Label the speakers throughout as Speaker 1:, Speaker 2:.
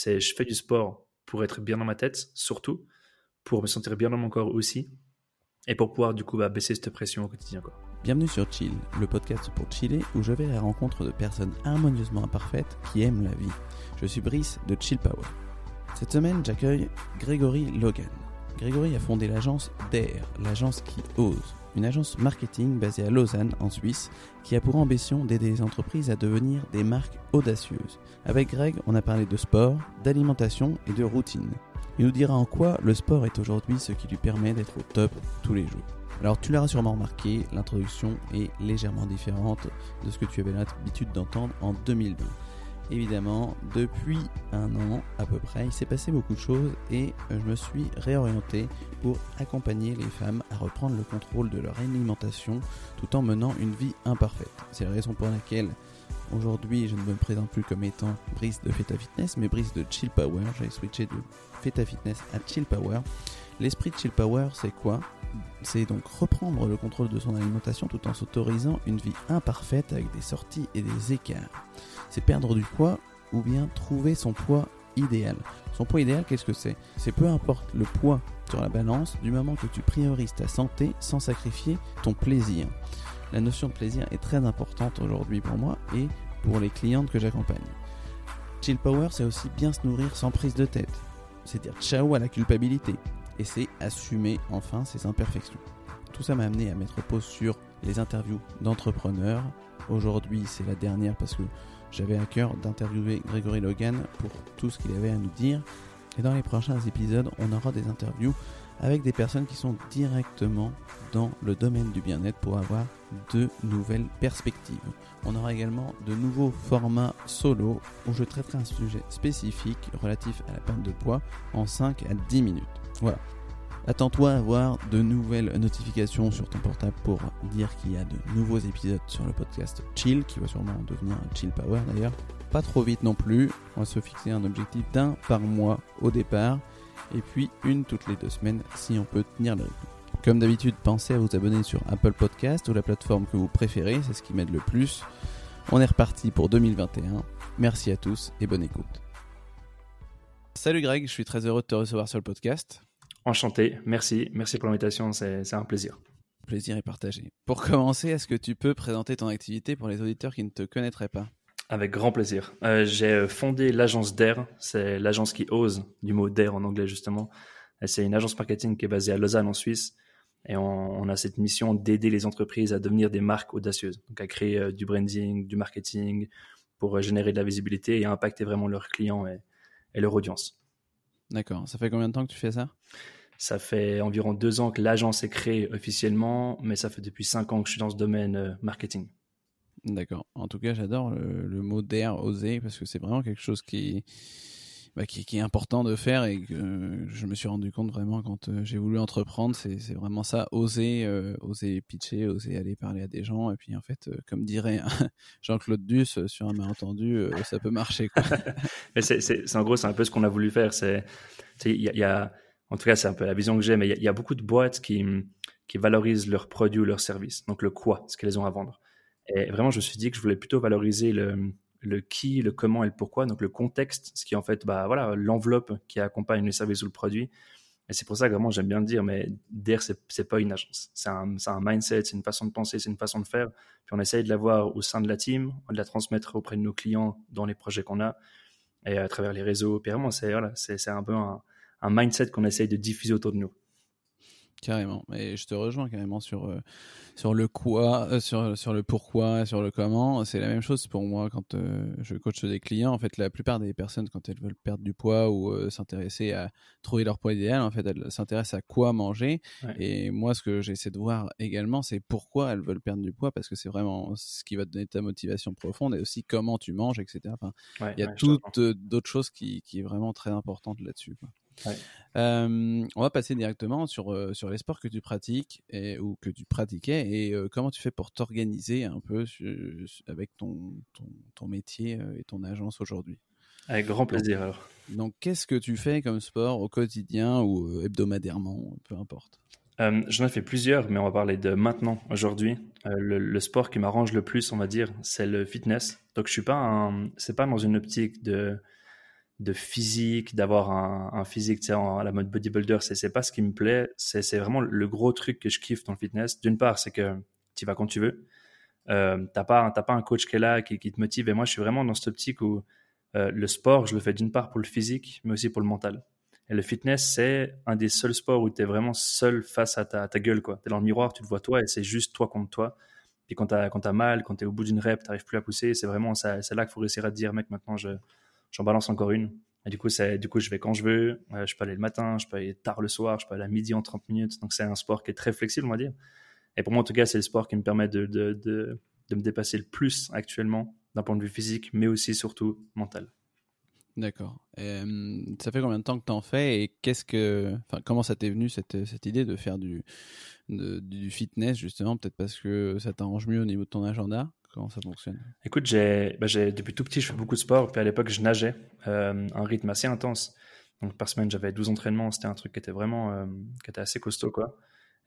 Speaker 1: C'est je fais du sport pour être bien dans ma tête, surtout, pour me sentir bien dans mon corps aussi, et pour pouvoir du coup bah, baisser cette pression au quotidien.
Speaker 2: Bienvenue sur Chill, le podcast pour chiller où je vais à la rencontre de personnes harmonieusement imparfaites qui aiment la vie. Je suis Brice de Chill Power. Cette semaine, j'accueille Grégory Logan. Grégory a fondé l'agence DARE, l'agence qui ose, une agence marketing basée à Lausanne, en Suisse, qui a pour ambition d'aider les entreprises à devenir des marques audacieuses. Avec Greg, on a parlé de sport, d'alimentation et de routine. Il nous dira en quoi le sport est aujourd'hui ce qui lui permet d'être au top tous les jours. Alors tu l'auras sûrement remarqué, l'introduction est légèrement différente de ce que tu avais l'habitude d'entendre en 2020. Évidemment, depuis un an à peu près, il s'est passé beaucoup de choses et je me suis réorienté pour accompagner les femmes à reprendre le contrôle de leur alimentation tout en menant une vie imparfaite. C'est la raison pour laquelle aujourd'hui je ne me présente plus comme étant Brice de Feta Fitness mais Brice de Chill Power. J'ai switché de Feta Fitness à Chill Power. L'esprit de Chill Power, c'est quoi? C'est donc reprendre le contrôle de son alimentation tout en s'autorisant une vie imparfaite avec des sorties et des écarts c'est perdre du poids ou bien trouver son poids idéal. Son poids idéal, qu'est-ce que c'est? C'est peu importe le poids sur la balance du moment que tu priorises ta santé sans sacrifier ton plaisir. La notion de plaisir est très importante aujourd'hui pour moi et pour les clientes que j'accompagne. Chill Power, c'est aussi bien se nourrir sans prise de tête. C'est dire ciao à la culpabilité. Et c'est assumer enfin ses imperfections. Tout ça m'a amené à mettre pause sur les interviews d'entrepreneurs. Aujourd'hui, c'est la dernière parce que j'avais à cœur d'interviewer Grégory Logan pour tout ce qu'il avait à nous dire. Et dans les prochains épisodes, on aura des interviews avec des personnes qui sont directement dans le domaine du bien-être pour avoir de nouvelles perspectives. On aura également de nouveaux formats solo où je traiterai un sujet spécifique relatif à la perte de poids en 5 à 10 minutes. Voilà, Attends-toi à avoir de nouvelles notifications sur ton portable pour dire qu'il y a de nouveaux épisodes sur le podcast Chill, qui va sûrement devenir un Chill Power d'ailleurs. Pas trop vite non plus, on va se fixer un objectif d'un par mois au départ, et puis une toutes les deux semaines si on peut tenir le rythme. Comme d'habitude, pensez à vous abonner sur Apple Podcast ou la plateforme que vous préférez, c'est ce qui m'aide le plus. On est reparti pour 2021. Merci à tous et bonne écoute. Salut Greg, je suis très heureux de te recevoir sur le podcast.
Speaker 1: Enchanté, merci, merci pour l'invitation, c'est un plaisir.
Speaker 2: Plaisir est partagé. Pour commencer, est-ce que tu peux présenter ton activité pour les auditeurs qui ne te connaîtraient pas?
Speaker 1: Avec grand plaisir. Euh, j'ai euh, fondé l'agence DARE, c'est l'agence qui ose, du mot DARE en anglais justement. C'est une agence marketing qui est basée à Lausanne en Suisse. Et on, a cette mission d'aider les entreprises à devenir des marques audacieuses, donc à créer euh, du branding, du marketing, pour générer de la visibilité et impacter vraiment leurs clients et, et leur audience.
Speaker 2: D'accord. Ça fait combien de temps que tu fais ça?
Speaker 1: Ça fait environ deux ans que l'agence est créée officiellement, mais ça fait depuis cinq ans que je suis dans ce domaine euh, marketing.
Speaker 2: D'accord. En tout cas, j'adore le, mot d'air, oser, parce que c'est vraiment quelque chose qui, bah, qui, est important de faire et que je me suis rendu compte vraiment quand euh, j'ai voulu entreprendre, c'est vraiment ça, oser, euh, oser pitcher, oser aller parler à des gens. Et puis en fait, comme dirait Jean-Claude Duss sur un malentendu, ça peut marcher.
Speaker 1: mais c'est en gros, c'est un peu ce qu'on a voulu faire. C'est il y a en tout cas, c'est un peu la vision que j'ai, mais il y, a beaucoup de boîtes qui, qui valorisent leurs produits ou leurs services, donc le quoi, ce qu'elles ont à vendre. Et vraiment, je me suis dit que je voulais plutôt valoriser le, le qui, le comment et le pourquoi, donc le contexte, ce qui est en fait bah, voilà, l'enveloppe qui accompagne le service ou le produit. Et c'est pour ça que vraiment j'aime bien le dire, mais DER, c'est, c'est pas une agence. C'est un, un mindset, c'est une façon de penser, c'est une façon de faire. Puis on essaye de l'avoir au sein de la team, de la transmettre auprès de nos clients dans les projets qu'on a et à travers les réseaux. Puis vraiment, c'est, c'est, c'est un peu un, un mindset qu'on essaye de diffuser autour de nous.
Speaker 2: Carrément. Et je te rejoins carrément sur, euh, sur le quoi, euh, sur, sur le pourquoi, sur le comment. C'est la même chose pour moi quand euh, je coach des clients. En fait, la plupart des personnes, quand elles veulent perdre du poids ou s'intéresser à trouver leur poids idéal, en fait, elles s'intéressent à quoi manger. Et moi, ce que j'essaie de voir également, c'est pourquoi elles veulent perdre du poids, parce que c'est vraiment ce qui va te donner ta motivation profonde et aussi comment tu manges, etc. Enfin, il y a toutes d'autres choses qui, qui est vraiment très importante là-dessus. Euh, on va passer directement sur, euh, sur les sports que tu pratiques et, ou que tu pratiquais et euh, comment tu fais pour t'organiser un peu avec ton, ton, métier et ton agence aujourd'hui?
Speaker 1: Avec grand plaisir alors.
Speaker 2: Donc, qu'est-ce que tu fais comme sport au quotidien ou hebdomadairement, peu importe?
Speaker 1: J'en ai fait plusieurs, mais on va parler de maintenant, aujourd'hui. le, sport qui m'arrange le plus, on va dire, c'est le fitness. Donc, je suis pas, c'est pas dans une optique de de physique, d'avoir un, physique à la mode bodybuilder, c'est, pas ce qui me plaît. C'est, vraiment le gros truc que je kiffe dans le fitness. D'une part, c'est que tu vas quand tu veux. Euh, t'as pas, pas un coach qui est là, qui, te motive. Et moi, je suis vraiment dans cette optique où euh, le sport, je le fais d'une part pour le physique, mais aussi pour le mental. Et le fitness, c'est un des seuls sports où tu es vraiment seul face à ta, gueule. Tu es dans le miroir, tu te vois toi et c'est juste toi contre toi. Puis quand tu as, mal, quand tu es au bout d'une rep, tu n'arrives plus à pousser, c'est vraiment c'est là qu'il faut réussir à te dire, mec, maintenant j'en balance encore une. Et du coup, du coup, je vais quand je veux. Euh, je peux aller le matin, je peux aller tard le soir, je peux aller à midi en 30 minutes. Donc c'est un sport qui est très flexible, on va dire. Et pour moi, en tout cas, c'est le sport qui me permet de, me dépasser le plus actuellement d'un point de vue physique, mais aussi surtout mental.
Speaker 2: D'accord. ça fait combien de temps que tu en fais et qu'est-ce que, comment ça t'est venu cette, cette idée de faire du, du fitness justement Peut-être parce que ça t'arrange mieux au niveau de ton agenda? Comment ça fonctionne
Speaker 1: Écoute, j'ai, bah, depuis tout petit, je fais beaucoup de sport. Puis à l'époque, je nageais, euh, un rythme assez intense. Donc par semaine, j'avais 12 entraînements. C'était un truc qui était vraiment, euh, qui était assez costaud, quoi.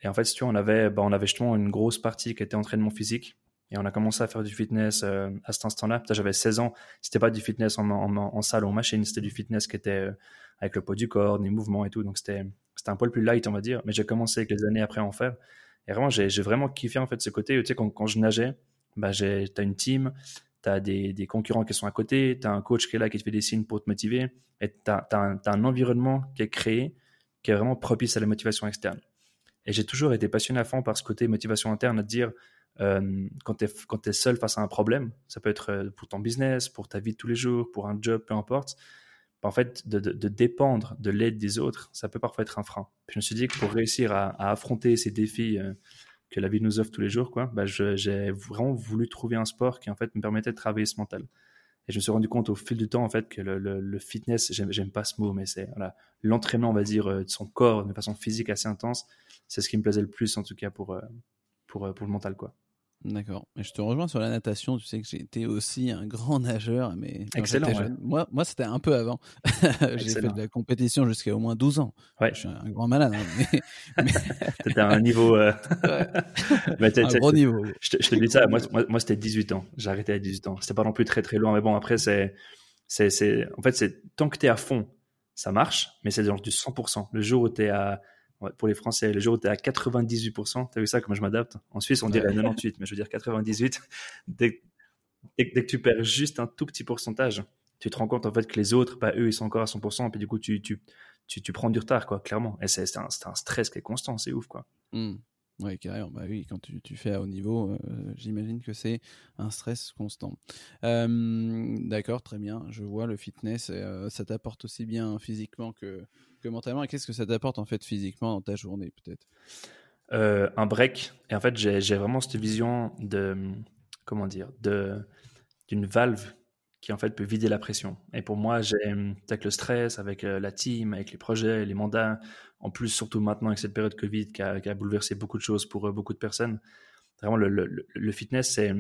Speaker 1: Et en fait, si tu vois, on avait, bah, on avait justement une grosse partie qui était entraînement physique. Et on a commencé à faire du fitness euh, à cet instant-là. J'avais 16 ans. C'était pas du fitness en, salle ou en machine. C'était du fitness qui était euh, avec le poids du corps, des mouvements et tout. Donc c'était, un poil plus light, on va dire. Mais j'ai commencé avec les années après à en faire. Et vraiment, j'ai, vraiment kiffé en fait ce côté. Tu sais, quand je nageais, bah, j'ai, t'as une team, t'as des, des concurrents qui sont à côté, t'as un coach qui est là qui te fait des signes pour te motiver. Et t'as, t'as, un, environnement qui est créé qui est vraiment propice à la motivation externe. Et j'ai toujours été passionné à fond par ce côté motivation interne, à te dire, euh, quand tu es, es, seul face à un problème, ça peut être euh, pour ton business, pour ta vie de tous les jours, pour un job, peu importe. Bah, en fait, de, de, dépendre de l'aide des autres, ça peut parfois être un frein. Je me suis dit que pour réussir à, à affronter ces défis euh, que la vie nous offre tous les jours, quoi, bah j'ai vraiment voulu trouver un sport qui en fait me permettait de travailler ce mental. Et je me suis rendu compte au fil du temps en fait que le, fitness, j'aime pas ce mot, mais c'est l'entraînement, on va dire, de son corps de façon physique assez intense, c'est ce qui me plaisait le plus en tout cas pour, pour, pour le mental, quoi.
Speaker 2: D'accord. Et je te rejoins sur la natation. Tu sais que j'ai été aussi un grand nageur, mais
Speaker 1: Excellent.
Speaker 2: Moi, moi c'était un peu avant. j'ai fait de la compétition jusqu'à au moins 12 ans.
Speaker 1: Ouais.
Speaker 2: Je suis un grand malade. Hein,
Speaker 1: mais, un niveau. Euh...
Speaker 2: mais un gros niveau.
Speaker 1: Je te, je te dis ça. Moi, moi, moi c'était 18 ans. J'ai arrêté à 18 ans. C'était pas non plus très très loin, mais bon, après, c'est, c'est, c'est, en fait, c'est tant que tu es à fond, ça marche, mais c'est genre du 100%. Le jour où tu es à pour les Français, le jour où tu es à 98%, tu as vu ça, comment je m'adapte? En Suisse, on dirait 98, mais je veux dire 98. Dès, dès, que tu perds juste un tout petit pourcentage, tu te rends compte en fait que les autres, bah, eux, ils sont encore à 100%, et puis du coup, tu, tu, tu, tu prends du retard, quoi, clairement. Et c'est un, un, stress qui est constant, c'est ouf, quoi.
Speaker 2: Mmh. Oui, carrément. Bah oui, quand tu, tu fais à haut niveau, euh, j'imagine que c'est un stress constant. D'accord, très bien. Je vois le fitness, euh, ça t'apporte aussi bien physiquement que, que mentalement. Et qu'est-ce que ça t'apporte en fait physiquement dans ta journée, peut-être?
Speaker 1: Euh, Un break. Et en fait, j'ai vraiment cette vision de comment dire, d'une valve qui en fait peut vider la pression. Et pour moi, avec le stress, avec la team, avec les projets, les mandats, en plus, surtout maintenant avec cette période Covid qui a, bouleversé beaucoup de choses pour euh, beaucoup de personnes. Vraiment, le, fitness, c'est.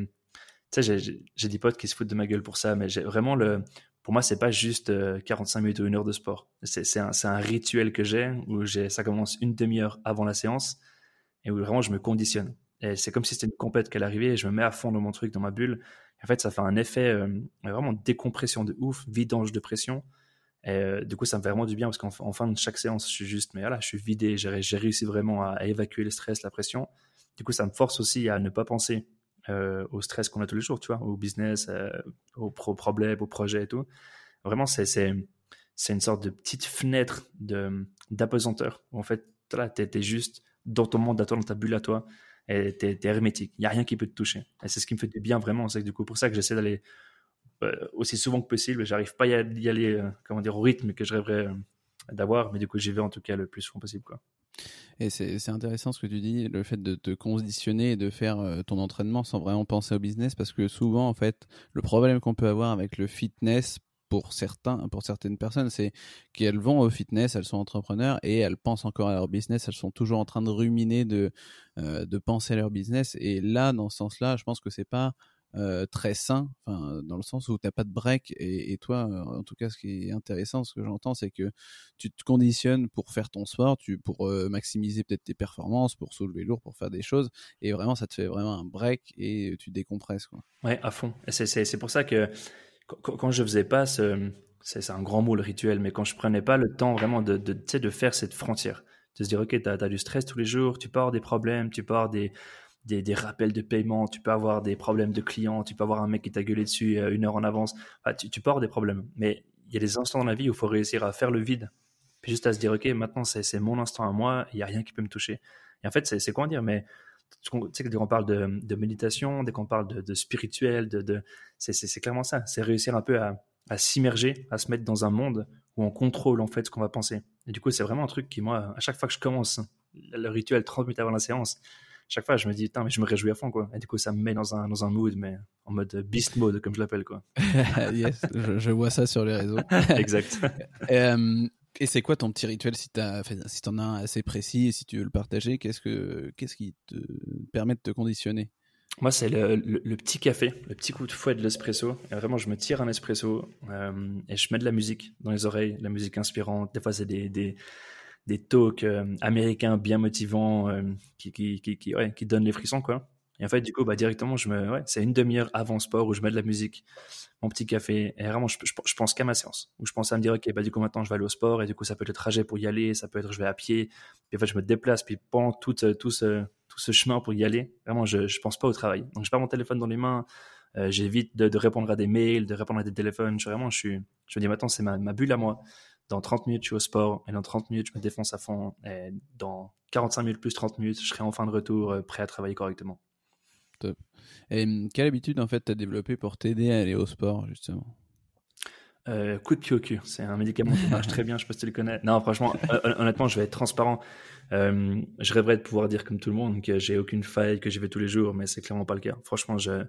Speaker 1: Tu sais, j'ai des potes qui se foutent de ma gueule pour ça, mais vraiment le. Pour moi, c'est pas juste 45 euh, minutes ou une heure de sport. C'est un, un, rituel que j'ai où ça commence une demi-heure avant la séance et où vraiment je me conditionne. Et c'est comme si c'était une compète qu'elle arrivait et je me mets à fond dans mon truc, dans ma bulle. En fait, ça fait un effet euh, vraiment décompression de ouf, vidange de pression. Euh, du coup, ça me fait vraiment du bien parce qu'en fin de chaque séance, je suis juste, mais voilà, je suis vidé, j'ai réussi vraiment à, évacuer le stress, la pression. Du coup, ça me force aussi à ne pas penser euh, au stress qu'on a tous les jours, tu vois, au business, aux pro problèmes, aux projets et tout. Vraiment, c'est une sorte de petite fenêtre d'apesanteur. En fait, tu es, juste dans ton monde à toi, dans ta bulle à toi, et tu es, hermétique. Il n'y a rien qui peut te toucher. Et c'est ce qui me fait du bien vraiment. C'est du coup pour ça que j'essaie d'aller euh, aussi souvent que possible. J'arrive pas à y aller, euh, comment dire, au rythme que je rêverais euh, d'avoir, mais du coup, j'y vais en tout cas le plus souvent possible. Quoi.
Speaker 2: Et c'est intéressant ce que tu dis, le fait de te conditionner et de faire ton entraînement sans vraiment penser au business, parce que souvent, en fait, le problème qu'on peut avoir avec le fitness pour certains, pour certaines personnes, c'est qu'elles vont au fitness, elles sont entrepreneurs et elles pensent encore à leur business, elles sont toujours en train de ruminer, de, de penser à leur business. Et là, dans ce sens-là, je pense que c'est pas euh, très sain, enfin, dans le sens où tu n'as pas de break. Et, toi, euh, en tout cas, ce qui est intéressant, ce que j'entends, c'est que tu te conditionnes pour faire ton sport, tu, pour euh, maximiser peut-être tes performances, pour soulever lourd, pour faire des choses. Et vraiment, ça te fait vraiment un break et tu décompresses. Quoi.
Speaker 1: Ouais, à fond. C'est pour ça que quand, je faisais pas ce, c'est un grand mot le rituel, mais quand je prenais pas le temps vraiment de, de, de faire cette frontière, de se dire, ok, tu as, du stress tous les jours, tu peux avoir des problèmes, tu peux avoir des, des, des, rappels de paiement, tu peux avoir des problèmes de clients, tu peux avoir un mec qui t'a gueulé dessus euh, une heure en avance, tu, tu, peux avoir des problèmes. Mais il y a des instants dans la vie où il faut réussir à faire le vide, puis juste à se dire, ok, maintenant c'est mon instant à moi, il n'y a rien qui peut me toucher. Et en fait, c'est quoi dire, mais tu sais, dès qu'on parle de, de, méditation, dès qu'on parle de, de, spirituel, de, de c'est clairement ça, c'est réussir un peu à, à s'immerger, à se mettre dans un monde où on contrôle en fait ce qu'on va penser. Et du coup, c'est vraiment un truc qui, moi, à chaque fois que je commence le rituel 30 minutes avant la séance, chaque fois, je me dis, putain, mais je me réjouis à fond, quoi. Et du coup, ça me met dans un, dans un mood, mais en mode beast mode, comme je l'appelle, quoi.
Speaker 2: yes, je, vois ça sur les réseaux.
Speaker 1: exact.
Speaker 2: Euh, et c'est quoi ton petit rituel si tu si en as un assez précis et si tu veux le partager Qu'est-ce que qu'est-ce qui te permet de te conditionner?
Speaker 1: Moi, c'est le, le, petit café, le petit coup de fouet de l'espresso. Vraiment, je me tire un espresso euh, et je mets de la musique dans les oreilles, la musique inspirante. Des fois, c'est des, des, des talks euh, américains bien motivants euh, qui, qui, qui, qui, ouais, qui donnent les frissons, quoi. Et en fait, du coup, bah, directement, je me, ouais, c'est une demi-heure avant sport où je mets de la musique, mon petit café. Et vraiment, je, je, pense qu'à ma séance. Où je pense à me dire, OK, bah, du coup, maintenant, je vais aller au sport. Et du coup, ça peut être le trajet pour y aller. Ça peut être, je vais à pied. Puis en fait, je me déplace. Puis pendant tout, tout ce, tout ce chemin pour y aller, vraiment, je ne pense pas au travail. Donc, je pas mon téléphone dans les mains. Euh, j'évite de, de, répondre à des mails, de répondre à des téléphones. Je, vraiment, je, suis, je me dis maintenant, c'est ma, ma, bulle à moi. Dans 30 minutes, je suis au sport. Et dans 30 minutes, je me défonce à fond. Et dans 45 minutes plus 30 minutes, je serai en fin de retour, euh, prêt à travailler correctement.
Speaker 2: Et hum, quelle habitude, en fait, tu as développé pour t'aider à aller au sport, justement?
Speaker 1: Euh, coup de pied au cul, c'est un médicament qui marche très bien, je sais pas si tu le connais. Non, franchement, honnêtement, je vais être transparent. Euh, je rêverais de pouvoir dire comme tout le monde que j'ai aucune faille, que j'y vais tous les jours, mais c'est clairement pas le cas. Franchement, je,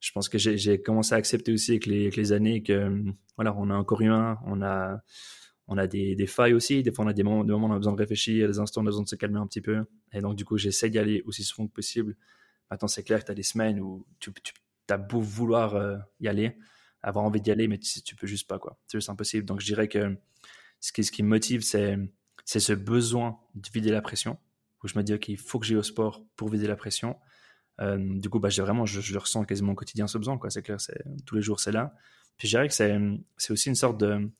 Speaker 1: je pense que j'ai commencé à accepter aussi avec les, avec les années que voilà, on a un corps humain, on a, on a des, des, failles aussi. Des fois, on a des moments, des moments où on a besoin de réfléchir, des instants, on a besoin de se calmer un petit peu. Et donc, du coup, j'essaie d'y aller aussi souvent que possible. Maintenant, c'est clair que tu as des semaines où tu, tu as beau vouloir euh, y aller, avoir envie d'y aller, mais tu, tu peux juste pas, quoi. C'est juste impossible. Donc, je dirais que ce qui, me motive, c'est ce besoin de vider la pression, où je me dis, qu'il faut que j'aille au sport pour vider la pression. Euh, du coup, bah, j'ai vraiment, je, le ressens quasiment au quotidien ce besoin, quoi. C'est clair, c'est, tous les jours, c'est là. Puis je dirais que c'est, aussi une sorte de,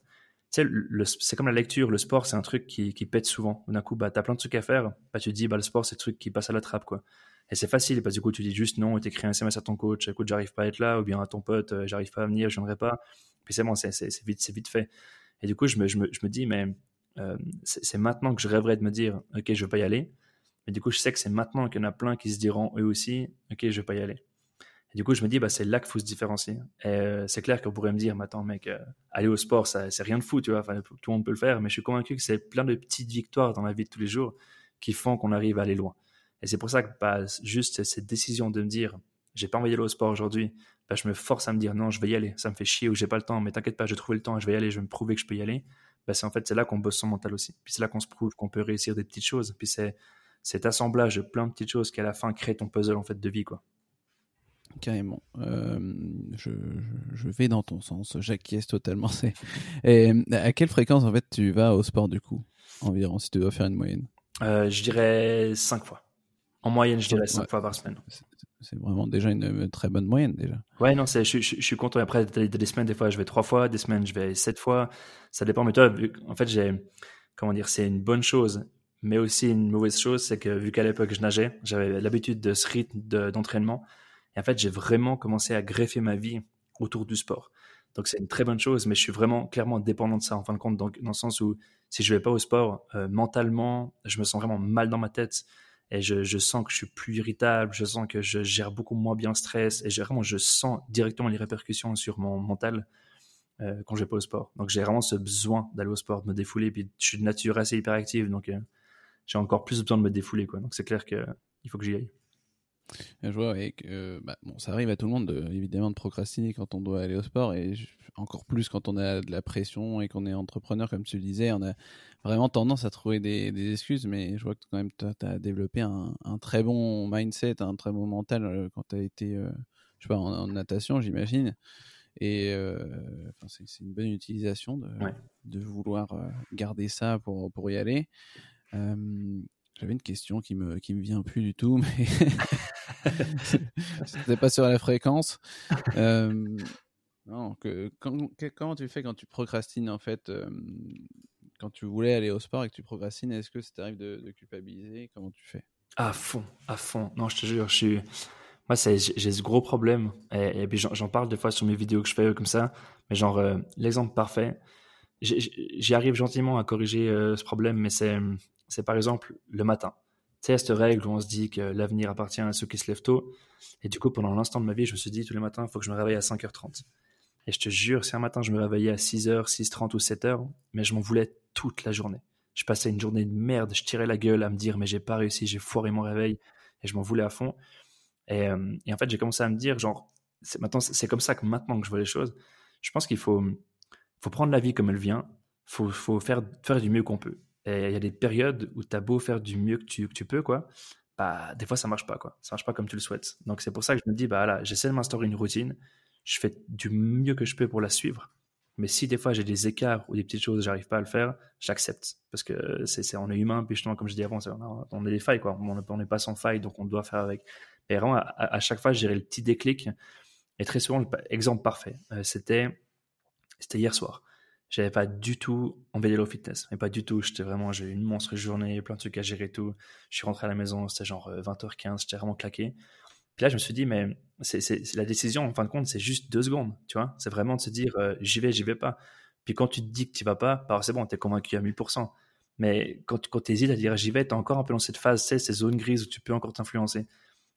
Speaker 1: tu c'est comme la lecture, le sport, c'est un truc qui, pète souvent. D'un coup, bah, t'as plein de trucs à faire, bah, tu te dis, bah, le sport, c'est le truc qui passe à la trappe, quoi. Et c'est facile, parce que du coup, tu dis juste non, et t'écris un SMS à ton coach, écoute, j'arrive pas à être là, ou bien à ton pote, euh, j'arrive pas à venir, je viendrai pas. Puis c'est bon, c'est, vite, fait. Et du coup, je me, dis, mais euh, c'est maintenant que je rêverais de me dire, ok, je vais pas y aller. Mais du coup, je sais que c'est maintenant qu'il y en a plein qui se diront eux aussi, ok, je vais pas y aller. Et du coup, je me dis, bah, c'est là qu'il faut se différencier. Et euh, c'est clair qu'on pourrait me dire, mais attends, mec, aller au sport, c'est rien de fou, tu vois. Tout le monde peut le faire, mais je suis convaincu que c'est plein de petites victoires dans la vie de tous les jours qui font qu'on arrive à aller loin. Et c'est pour ça que bah, juste cette décision de me dire, j'ai pas envie d'aller au sport aujourd'hui, bah, je me force à me dire, non, je vais y aller. Ça me fait chier ou j'ai pas le temps, mais t'inquiète pas, je vais trouver le temps, je vais y aller, je vais me prouver que je peux y aller bah c'est en fait c'est là qu'on bosse son mental aussi. Puis c'est là qu'on se prouve qu'on peut réussir des petites choses. Puis c'est cet assemblage de plein de petites choses qui à la fin crée ton puzzle en fait de vie quoi.
Speaker 2: Carrément. Euh, je, je, vais dans ton sens. J'acquiesce totalement. Et à quelle fréquence en fait tu vas au sport du coup environ si tu dois faire une moyenne?
Speaker 1: Euh, Je dirais cinq fois. En moyenne, je dirais cinq fois par semaine
Speaker 2: c'est vraiment déjà une, très bonne moyenne déjà.
Speaker 1: Ouais, non, je, je, je, suis content. Après, des semaines, des fois, je vais trois fois, des semaines, je vais sept fois. Ça dépend. Mais toi, en fait, j'ai, comment dire, c'est une bonne chose, mais aussi une mauvaise chose, c'est que vu qu'à l'époque je nageais, j'avais l'habitude de ce rythme d'entraînement. et en fait, j'ai vraiment commencé à greffer ma vie autour du sport. Donc c'est une très bonne chose, mais je suis vraiment clairement dépendant de ça en fin de compte, donc, dans le sens où si je vais pas au sport, euh, mentalement, je me sens vraiment mal dans ma tête et je, je, sens que je suis plus irritable, je sens que je gère beaucoup moins bien le stress et vraiment je sens directement les répercussions sur mon mental euh, quand je vais pas au sport. Donc j'ai vraiment ce besoin d'aller au sport, de me défouler. Puis je suis de nature assez hyperactive, donc euh, j'ai encore plus besoin de me défouler. Quoi. Donc c'est clair qu'il faut que j'y aille.
Speaker 2: Je vois et que, bah, bon, ça arrive à tout le monde de, évidemment de procrastiner quand on doit aller au sport et encore plus quand on a de la pression et qu'on est entrepreneur comme tu le disais, on a vraiment tendance à trouver des, des excuses mais je vois que quand même tu as, développé un, un, très bon mindset, un très bon mental euh, quand tu as été euh, je sais pas, en, natation j'imagine et euh, c'est une bonne utilisation de, de vouloir garder ça pour, pour y aller. J'avais une question qui me qui me vient plus du tout, mais c'était pas sur la fréquence. Euh, Non, que, comment tu fais quand tu procrastines en fait Quand tu voulais aller au sport et que tu procrastines, est-ce que ça t'arrive de, de, culpabiliser? Comment tu fais?
Speaker 1: À fond, à fond. Non, je te jure, je suis. Moi, j'ai ce gros problème. Et, puis j'en parle des fois sur mes vidéos que je fais comme ça. Mais genre, euh, l'exemple parfait, j'y arrive gentiment à corriger euh, ce problème, mais c'est par exemple le matin. Tu sais, cette règle où on se dit que l'avenir appartient à ceux qui se lèvent tôt. Et du coup, pendant l'instant de ma vie, je me suis dit tous les matins, il faut que je me réveille à 5h30. Et je te jure, si un matin je me réveillais à 6h, 6h30 ou 7h, mais je m'en voulais toute la journée. Je passais une journée de merde, je tirais la gueule à me dire, mais j'ai pas réussi, j'ai foiré mon réveil, et je m'en voulais à fond. Et, euh, en fait, j'ai commencé à me dire, genre, c'est maintenant, c'est comme ça que maintenant que je vois les choses, je pense qu'il faut, prendre la vie comme elle vient, faut, faut faire du mieux qu'on peut. Il y a des périodes où tu as beau faire du mieux que tu, peux, quoi, bah, des fois ça marche pas, quoi. Ça marche pas comme tu le souhaites. Donc c'est pour ça que je me dis, bah là, j'essaie de m'instaurer une routine, je fais du mieux que je peux pour la suivre. Mais si des fois j'ai des écarts ou des petites choses, j'arrive pas à le faire, j'accepte. Parce que c'est, on est humain, puis justement, comme je dis avant, on, est des failles, quoi. On n'est pas sans faille, donc on doit faire avec. Et vraiment, à, chaque fois, j'ai le petit déclic. Et très souvent, exemple parfait, euh, c'était hier soir. J'avais pas du tout envie d'aller au fitness. Mais pas du tout. J'étais vraiment, j'ai eu une monstre journée, plein de trucs à gérer et tout. Je suis rentré à la maison, c'était genre 20h15, euh, j'étais vraiment claqué. Puis là, je me suis dit, mais c'est la décision, en fin de compte, c'est juste deux secondes, tu vois. C'est vraiment de se dire, euh, j'y vais, j'y vais pas. Puis quand tu te dis que tu vas pas, bah, c'est bon, tu es convaincu à 1000%. Mais quand, quand tu à dire j'y vais, tu es encore un peu dans cette phase, tu ces zones grises où tu peux encore t'influencer.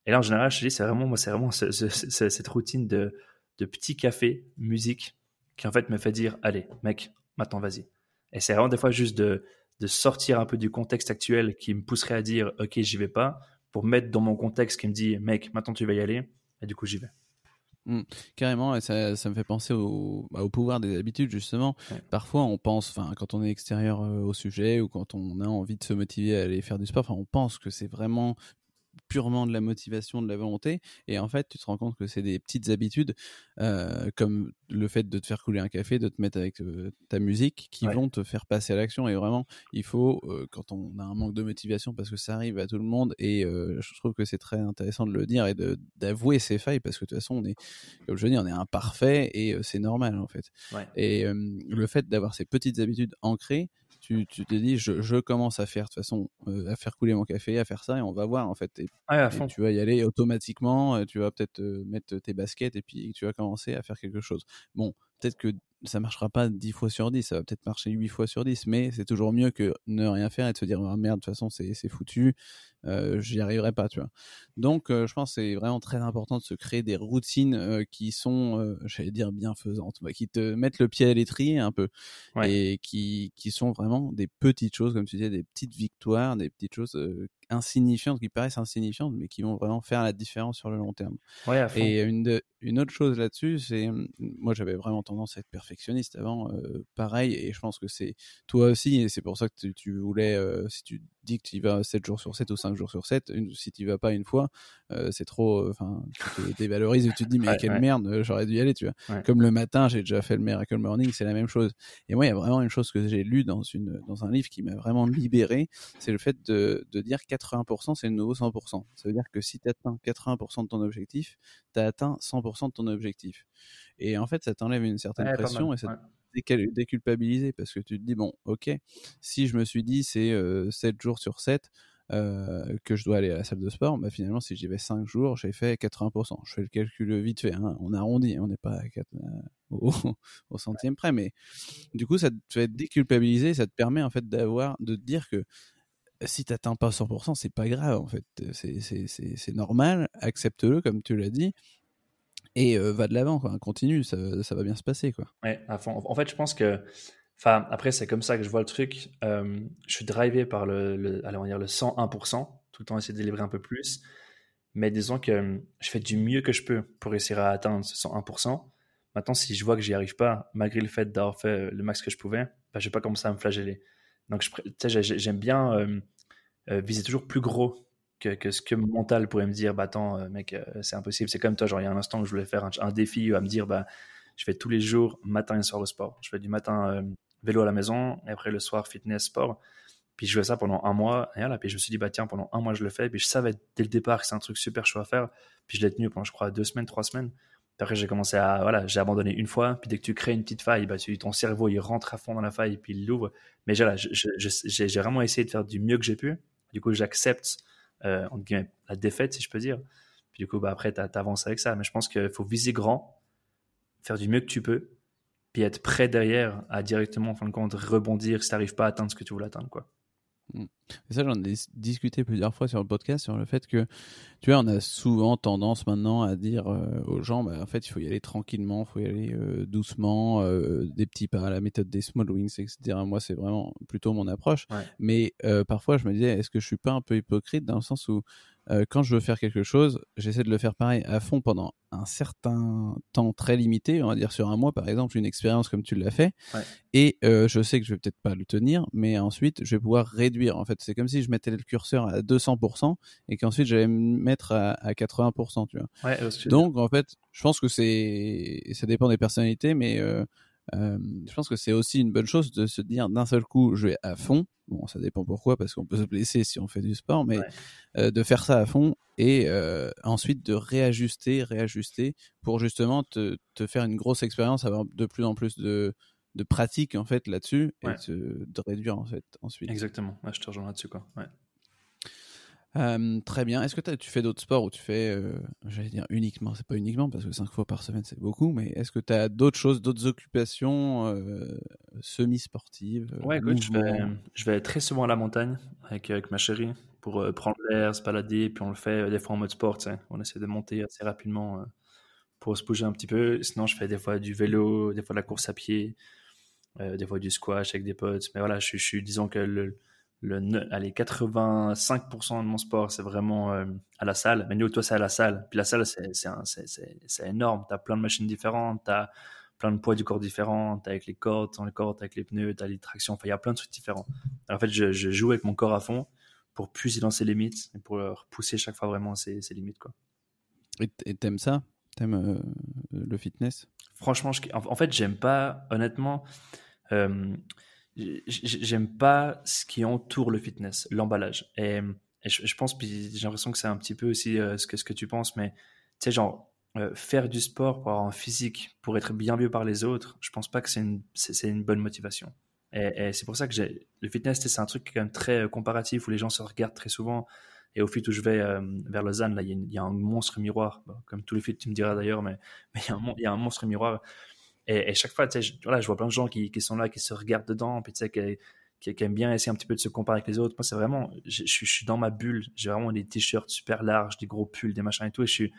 Speaker 1: Et là, en général, je te dis, c'est vraiment, moi, c'est vraiment cette routine de, de petit café, musique, qui en fait me fait dire, allez, mec, maintenant, vas-y. Et c'est vraiment des fois juste de, de sortir un peu du contexte actuel qui me pousserait à dire, ok, j'y vais pas, pour mettre dans mon contexte qui me dit, mec, maintenant tu vas y aller, et du coup, j'y vais.
Speaker 2: Mmh. carrément, et ça, ça, me fait penser au, bah, au pouvoir des habitudes, justement. Parfois, on pense, quand on est extérieur euh, au sujet ou quand on a envie de se motiver à aller faire du sport, on pense que c'est vraiment purement de la motivation, de la volonté. Et en fait, tu te rends compte que c'est des petites habitudes, euh, comme le fait de te faire couler un café, de te mettre avec euh, ta musique, qui vont te faire passer à l'action. Et vraiment, il faut, euh, quand on a un manque de motivation, parce que ça arrive à tout le monde, et je trouve que c'est très intéressant de le dire et d'avouer ses failles, parce que de toute façon, on est, comme je dis, on est imparfait et c'est normal en fait. Et le fait d'avoir ces petites habitudes ancrées, tu, tu te dis, je, je, commence à faire de toute façon, euh, à faire couler mon café, à faire ça, et on va voir en fait. Et, tu vas y aller automatiquement, euh, tu vas peut-être euh, mettre tes baskets et puis tu vas commencer à faire quelque chose. Bon, peut-être que ça marchera pas 10 fois sur 10, ça va peut-être marcher 8 fois sur 10, mais c'est toujours mieux que ne rien faire et de se dire oh, merde, de toute façon c'est foutu, euh, j'y arriverai pas, tu vois. Donc euh, je pense que c'est vraiment très important de se créer des routines euh, qui sont, j'allais dire bienfaisantes, bah, qui te mettent le pied à l'étrier un peu et qui, qui sont vraiment des petites choses, comme tu disais, des petites victoires, des petites choses insignifiantes, qui paraissent insignifiantes, mais qui vont vraiment faire la différence sur le long terme.
Speaker 1: Ouais,
Speaker 2: et une, de, une autre chose là-dessus, c'est, moi j'avais vraiment tendance à être perfectionniste avant, pareil, et je pense que c'est toi aussi, et c'est pour ça que tu, voulais, si tu dis que tu y vas 7 jours sur 7 ou 5 jours sur 7, si tu y vas pas une fois, c'est trop, enfin, tu te dévalorises et tu te dis, mais quelle merde, j'aurais dû y aller, tu vois. Comme le matin, j'ai déjà fait le Miracle Morning, c'est la même chose. Et moi, il y a vraiment une chose que j'ai lue dans, une, dans un livre qui m'a vraiment libéré, c'est le fait de, de dire 80% c'est le nouveau 100%. Ça veut dire que si tu atteins 80% de ton objectif, tu as atteint 100% de ton objectif. Et en fait, ça t'enlève une certaine pression et ça déculpabiliser parce que tu te dis, bon, ok, si je me suis dit c'est 7 jours sur 7, euh, que je dois aller à la salle de sport, bah finalement, si j'y vais 5 jours, j'ai fait 80%. Je fais le calcul vite fait, hein. on arrondit, on n'est pas à 4, euh, au, au, centième près, mais du coup, ça te fait déculpabiliser, ça te permet en fait d'avoir, de te dire que si tu n'atteins pas 100%, c'est pas grave en fait. C'est normal, accepte-le comme tu l'as dit. Et euh, va de l'avant, continue, ça, va bien se passer. Quoi.
Speaker 1: Ouais, En fait, je pense que. Enfin, après, c'est comme ça que je vois le truc. Euh, je suis drivé par le, le, on dire le 101%, tout le temps essayer de délivrer un peu plus. Mais disons que je fais du mieux que je peux pour réussir à atteindre ce 101%. Maintenant, si je vois que j'y arrive pas, malgré le fait d'avoir fait le max que je pouvais, bah, je vais pas commencer à me flageller. Donc, j'aime bien euh, euh, viser toujours plus gros que, que, ce que mon mental pourrait me dire. Bah, attends, euh, mec, c'est impossible. C'est comme toi, genre, il y a un instant où je voulais faire un, défi à me dire, bah, je fais tous les jours, matin et soir, le sport. Je fais du matin vélo à la maison, et après le soir, fitness, sport. Puis je fais ça pendant un mois, et là, puis je me suis dit, bah tiens, pendant un mois, je le fais. Puis je savais dès le départ que c'est un truc super chaud à faire. Puis je l'ai tenu pendant, je crois, deux semaines, trois semaines. après, j'ai commencé à, voilà, j'ai abandonné une fois. Puis dès que tu crées une petite faille, bah, ton cerveau, il rentre à fond dans la faille, puis il l'ouvre. Mais voilà, j'ai vraiment essayé de faire du mieux que j'ai pu. Du coup, j'accepte, euh, la défaite, si je peux dire. Puis du coup, bah, après, tu avances avec ça. Mais je pense qu'il faut viser grand, faire du mieux que tu peux, puis être prêt derrière à directement, en fin de compte, rebondir si tu n'arrives pas à atteindre ce que tu voulais atteindre, quoi.
Speaker 2: Mm. Et ça, j'en ai discuté plusieurs fois sur le podcast sur le fait que, tu vois, on a souvent tendance maintenant à dire euh, aux gens, bah, en fait, il faut y aller tranquillement, il faut y aller euh, doucement, euh, des petits pas, la méthode des small wings, etc. Moi, c'est vraiment plutôt mon approche. Mais parfois, je me disais, est-ce que je suis pas un peu hypocrite dans le sens où euh, quand je veux faire quelque chose, j'essaie de le faire pareil à fond pendant un certain temps très limité, on va dire sur un mois par exemple, une expérience comme tu l'as fait. Et euh, je sais que je vais peut-être pas le tenir, mais ensuite je vais pouvoir réduire. En fait, c'est comme si je mettais le curseur à 200% et qu'ensuite j'allais me mettre à, 80%, tu vois. Donc en fait, je pense que c'est, ça dépend des personnalités, mais euh, euh, je pense que c'est aussi une bonne chose de se dire d'un seul coup, je vais à fond. Bon, ça dépend pourquoi, parce qu'on peut se blesser si on fait du sport, mais euh, de faire ça à fond et euh, ensuite de réajuster, réajuster pour justement te, te faire une grosse expérience, avoir de plus en plus de, de pratique en fait là-dessus et de, de, réduire en fait ensuite.
Speaker 1: Exactement, je te rejoins là-dessus quoi.
Speaker 2: Euh, très bien. Est-ce que tu fais d'autres sports ou tu fais, euh, j'allais dire uniquement, c'est pas uniquement parce que cinq fois par semaine c'est beaucoup, mais est-ce que tu as d'autres choses, d'autres occupations euh, semi-sportives
Speaker 1: Ouais, écoute, je vais, je vais, très souvent à la montagne avec, avec ma chérie pour prendre l'air, se balader, puis on le fait des fois en mode sport, on essaie de monter assez rapidement pour se bouger un petit peu. Sinon, je fais des fois du vélo, des fois de la course à pied, des fois du squash avec des potes. Mais voilà, je, je suis, disons que le le, allez, 85% de mon sport, c'est vraiment euh, à la salle. Mais nous, toi, c'est à la salle. Puis la salle, c'est énorme. Tu as plein de machines différentes, tu as plein de poids du corps différents, tu avec les cordes, les cordes, avec les pneus, tu as les tractions. Enfin, il y a plein de trucs différents. en fait, je, joue avec mon corps à fond pour puiser dans ses limites et pour repousser chaque fois vraiment ses, limites. Quoi.
Speaker 2: Et t'aimes ça? T'aimes euh, le fitness?
Speaker 1: Franchement, en, fait, j'aime pas, honnêtement. Euh, j'aime pas ce qui entoure le fitness, l'emballage. Et, je, pense, j'ai l'impression que c'est un petit peu aussi euh, ce, que, tu penses, mais tu sais, genre, euh, faire du sport pour avoir un physique, pour être bien vu par les autres, je pense pas que c'est une, bonne motivation. Et, c'est pour ça que le fitness, c'est un truc quand même très euh, comparatif où les gens se regardent très souvent. Et au fil où je vais vers Lausanne, là, il y, a un monstre miroir, comme tous les fits, tu me diras d'ailleurs, mais, il y a un monstre miroir et, chaque fois, voilà, je vois plein de gens qui, sont là, qui se regardent dedans, puis qui, aiment bien essayer un petit peu de se comparer avec les autres. Moi, c'est vraiment, je, suis dans ma bulle. J'ai vraiment des t-shirts super larges, des gros pulls, des machins et tout. Et je suis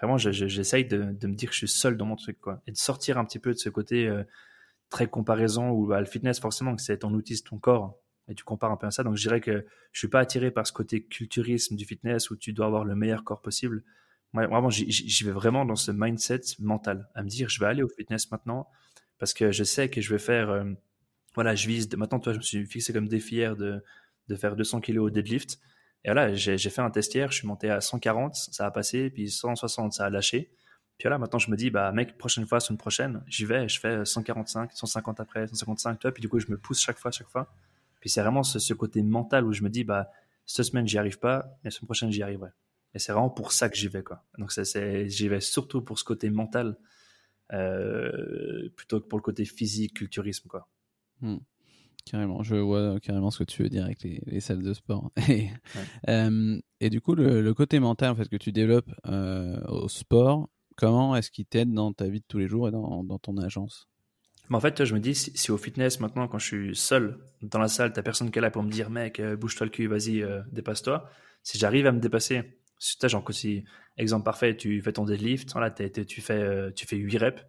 Speaker 1: vraiment, j'essaye de, me dire que je suis seul dans mon truc, quoi. Et de sortir un petit peu de ce côté euh, très comparaison où bah, le fitness, forcément, c'est ton outil, c'est ton corps. Et tu compares un peu à ça. Donc, je dirais que je suis pas attiré par ce côté culturisme du fitness où tu dois avoir le meilleur corps possible vraiment, j'y vais vraiment dans ce mindset mental, à me dire, je vais aller au fitness maintenant parce que je sais que je vais faire, euh, voilà, je vise, maintenant, toi, je me suis fixé comme défi hier de, de faire 200 kg au deadlift. Et voilà, j'ai fait un test hier, je suis monté à 140, ça a passé, puis 160, ça a lâché. Puis voilà, maintenant, je me dis, bah, mec, prochaine fois, semaine prochaine, j'y vais, je fais 145, 150 après, 155, toi, puis du coup, je me pousse chaque fois, chaque fois. Puis c'est vraiment ce, ce, côté mental où je me dis, bah, cette semaine, j'y arrive pas, mais la semaine prochaine, j'y arriverai. Et c'est vraiment pour ça que j'y vais, quoi. Donc, j'y vais surtout pour ce côté mental, euh, plutôt que pour le côté physique, culturisme, quoi.
Speaker 2: Hmm. Carrément, je vois carrément ce que tu veux dire avec les, salles de sport. et, euh, et du coup, le, côté mental en fait, que tu développes euh, au sport, comment est-ce qu'il t'aide dans ta vie de tous les jours et dans, dans ton agence?
Speaker 1: Mais en fait, je me dis, si, au fitness, maintenant, quand je suis seul dans la salle, t'as personne qui est là pour me dire, mec, bouge-toi le cul, vas-y, dépasse-toi. Si j'arrive à me dépasser genre, si, exemple parfait, tu fais ton deadlift, voilà, tu, fais, euh, tu fais 8 reps,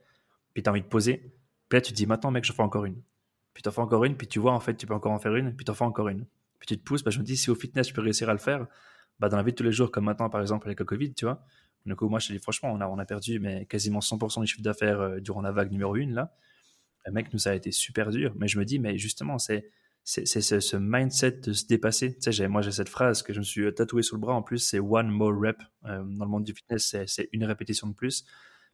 Speaker 1: puis tu as envie de poser. Puis là, tu te dis, maintenant, mec, je fais encore une. Puis tu en fais encore une, puis tu vois, en fait, tu peux encore en faire une, puis tu en fais encore une. Puis tu te pousses, bah, je me dis, si au fitness, je peux réussir à le faire, bah, dans la vie de tous les jours, comme maintenant, par exemple, avec le Covid, tu vois. Du coup, moi, je te dis, franchement, on a, on a perdu mais quasiment 100% du chiffre d'affaires euh, durant la vague numéro 1, là. Mec, nous, ça a été super dur. Mais je me dis, mais justement, c'est c'est ce, mindset de se dépasser. Tu sais, moi, j'ai cette phrase que je me suis tatouée sur le bras. En plus, c'est one more rep. Euh, dans le monde du fitness, c'est une répétition de plus.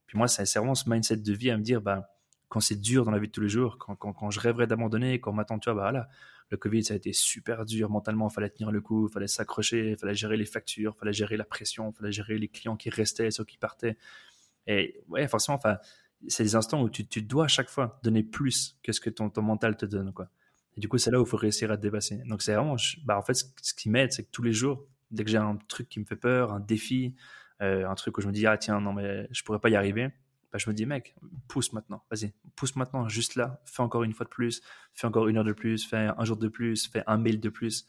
Speaker 1: Puis moi, c'est vraiment ce mindset de vie à me dire, bah, quand c'est dur dans la vie de tous les jours, quand, quand, quand je rêverais d'abandonner, quand m'attend, tu vois, bah voilà, le Covid, ça a été super dur mentalement. Il fallait tenir le coup, il fallait s'accrocher, il fallait gérer les factures, fallait gérer la pression, fallait gérer les clients qui restaient, ceux qui partaient. Et ouais, forcément, enfin, c'est des instants où tu, tu, dois à chaque fois donner plus que ce que ton, ton mental te donne, quoi. Et du coup, c'est là où il faut réussir à te dépasser. Donc, c'est vraiment, bah, en fait, ce, qui m'aide, c'est que tous les jours, dès que j'ai un truc qui me fait peur, un défi, euh, un truc où je me dis, ah tiens, non, mais je pourrais pas y arriver, bah, je me dis, mec, pousse maintenant, vas-y, pousse maintenant, juste là, fais encore une fois de plus, fais encore une heure de plus, fais un jour de plus, fais un mail de plus.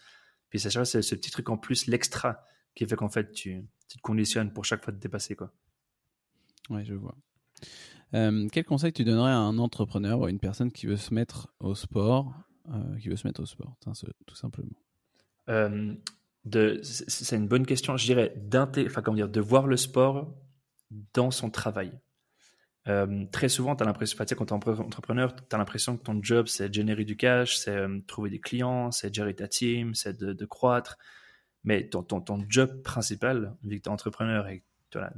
Speaker 1: Puis c'est c'est ce petit truc en plus, l'extra, qui fait qu'en fait, tu, te conditionnes pour chaque fois te dépasser, quoi.
Speaker 2: Ouais, je vois. Euh, quel conseil tu donnerais à un entrepreneur ou à une personne qui veut se mettre au sport, qui veut se mettre au sport, tout simplement
Speaker 1: euh, C'est une bonne question. Je dirais comment dire, de voir le sport dans son travail. très souvent, tu l'impression, quand tu es entrepreneur, tu as l'impression que ton job, c'est générer du cash, c'est trouver des clients, c'est gérer ta team, c'est de, croître. Mais ton, job principal, vu que tu es entrepreneur et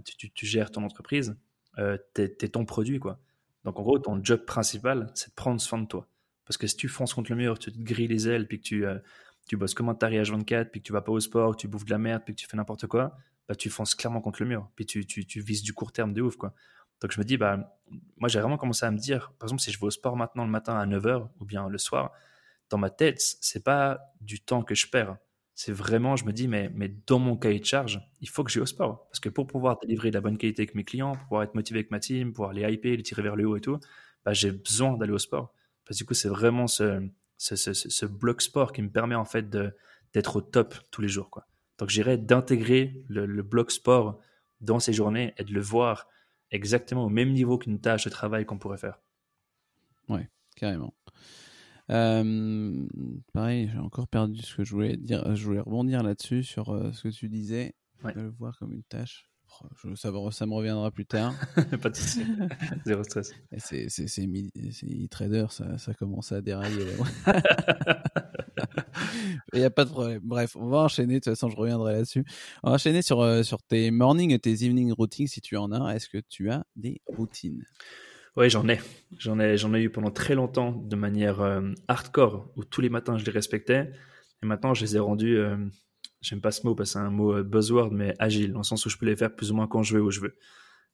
Speaker 1: tu, tu, gères ton entreprise, euh, t'es ton produit, quoi. Donc, en gros, ton job principal, c'est de prendre soin de toi. Parce que si tu fonces contre le mur, tu te grilles les ailes, puis que tu, euh, tu bosses comme un taré à 24, puis que tu vas pas au sport, tu bouffes de la merde, puis que tu fais n'importe quoi, bah, tu fonces clairement contre le mur. Puis tu, tu, tu, vises du court terme de ouf, quoi. Donc, je me dis, bah, moi, j'ai vraiment commencé à me dire, par exemple, si je vais au sport maintenant le matin à 9h ou bien le soir, dans ma tête, c'est pas du temps que je perds c'est vraiment, je me dis, mais, mais dans mon cahier de charge, il faut que j'aille au sport. Parce que pour pouvoir délivrer de la bonne qualité avec mes clients, pour pouvoir être motivé avec ma team, pouvoir les hyper, les tirer vers le haut et tout, bah, j'ai besoin d'aller au sport. Parce que du coup, c'est vraiment ce, ce, ce, bloc sport qui me permet en fait d'être au top tous les jours. Quoi. Donc j'irais d'intégrer le, le, bloc sport dans ces journées et de le voir exactement au même niveau qu'une tâche de travail qu'on pourrait faire.
Speaker 2: Ouais, carrément. Euh, pareil, j'ai encore perdu ce que je voulais dire. Je voulais rebondir là-dessus sur euh, ce que tu disais, de le voir comme une tâche. Je, ça, ça, me reviendra plus tard.
Speaker 1: Pas de souci. Zéro stress.
Speaker 2: C'est e-trader, ça, ça commence à dérailler. Il n'y a pas de problème. Bref, on va enchaîner. De toute façon, je reviendrai là-dessus. On va enchaîner sur, euh, sur tes morning et tes evening routines si tu en as. Est-ce que tu as des routines?
Speaker 1: Oui, j'en ai. J'en ai, j'en ai eu pendant très longtemps de manière euh, hardcore, où tous les matins je les respectais. Et maintenant, je les ai rendus, euh, j'aime pas ce mot parce que c'est un mot euh, buzzword, mais agile, dans le sens où je peux les faire plus ou moins quand je veux, où je veux.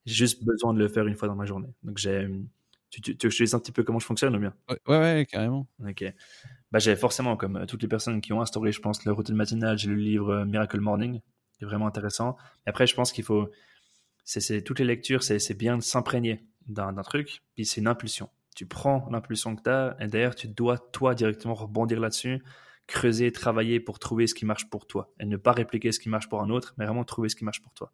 Speaker 1: J'ai juste besoin de le faire une fois dans ma journée. Donc, j'ai. Tu, tu, tu, je te dis un petit peu comment je fonctionne ou bien
Speaker 2: ouais, ouais, carrément.
Speaker 1: Ok. Bah, j'ai forcément, comme toutes les personnes qui ont instauré, je pense, le routine matinale, j'ai lu le livre Miracle Morning, qui est vraiment intéressant. Et après, je pense qu'il faut. C'est, toutes les lectures, c'est bien de s'imprégner d'un truc, puis c'est une impulsion. Tu prends l'impulsion que tu as, et d'ailleurs, tu dois, toi, directement rebondir là-dessus, creuser, travailler pour trouver ce qui marche pour toi, et ne pas répliquer ce qui marche pour un autre, mais vraiment trouver ce qui marche pour toi.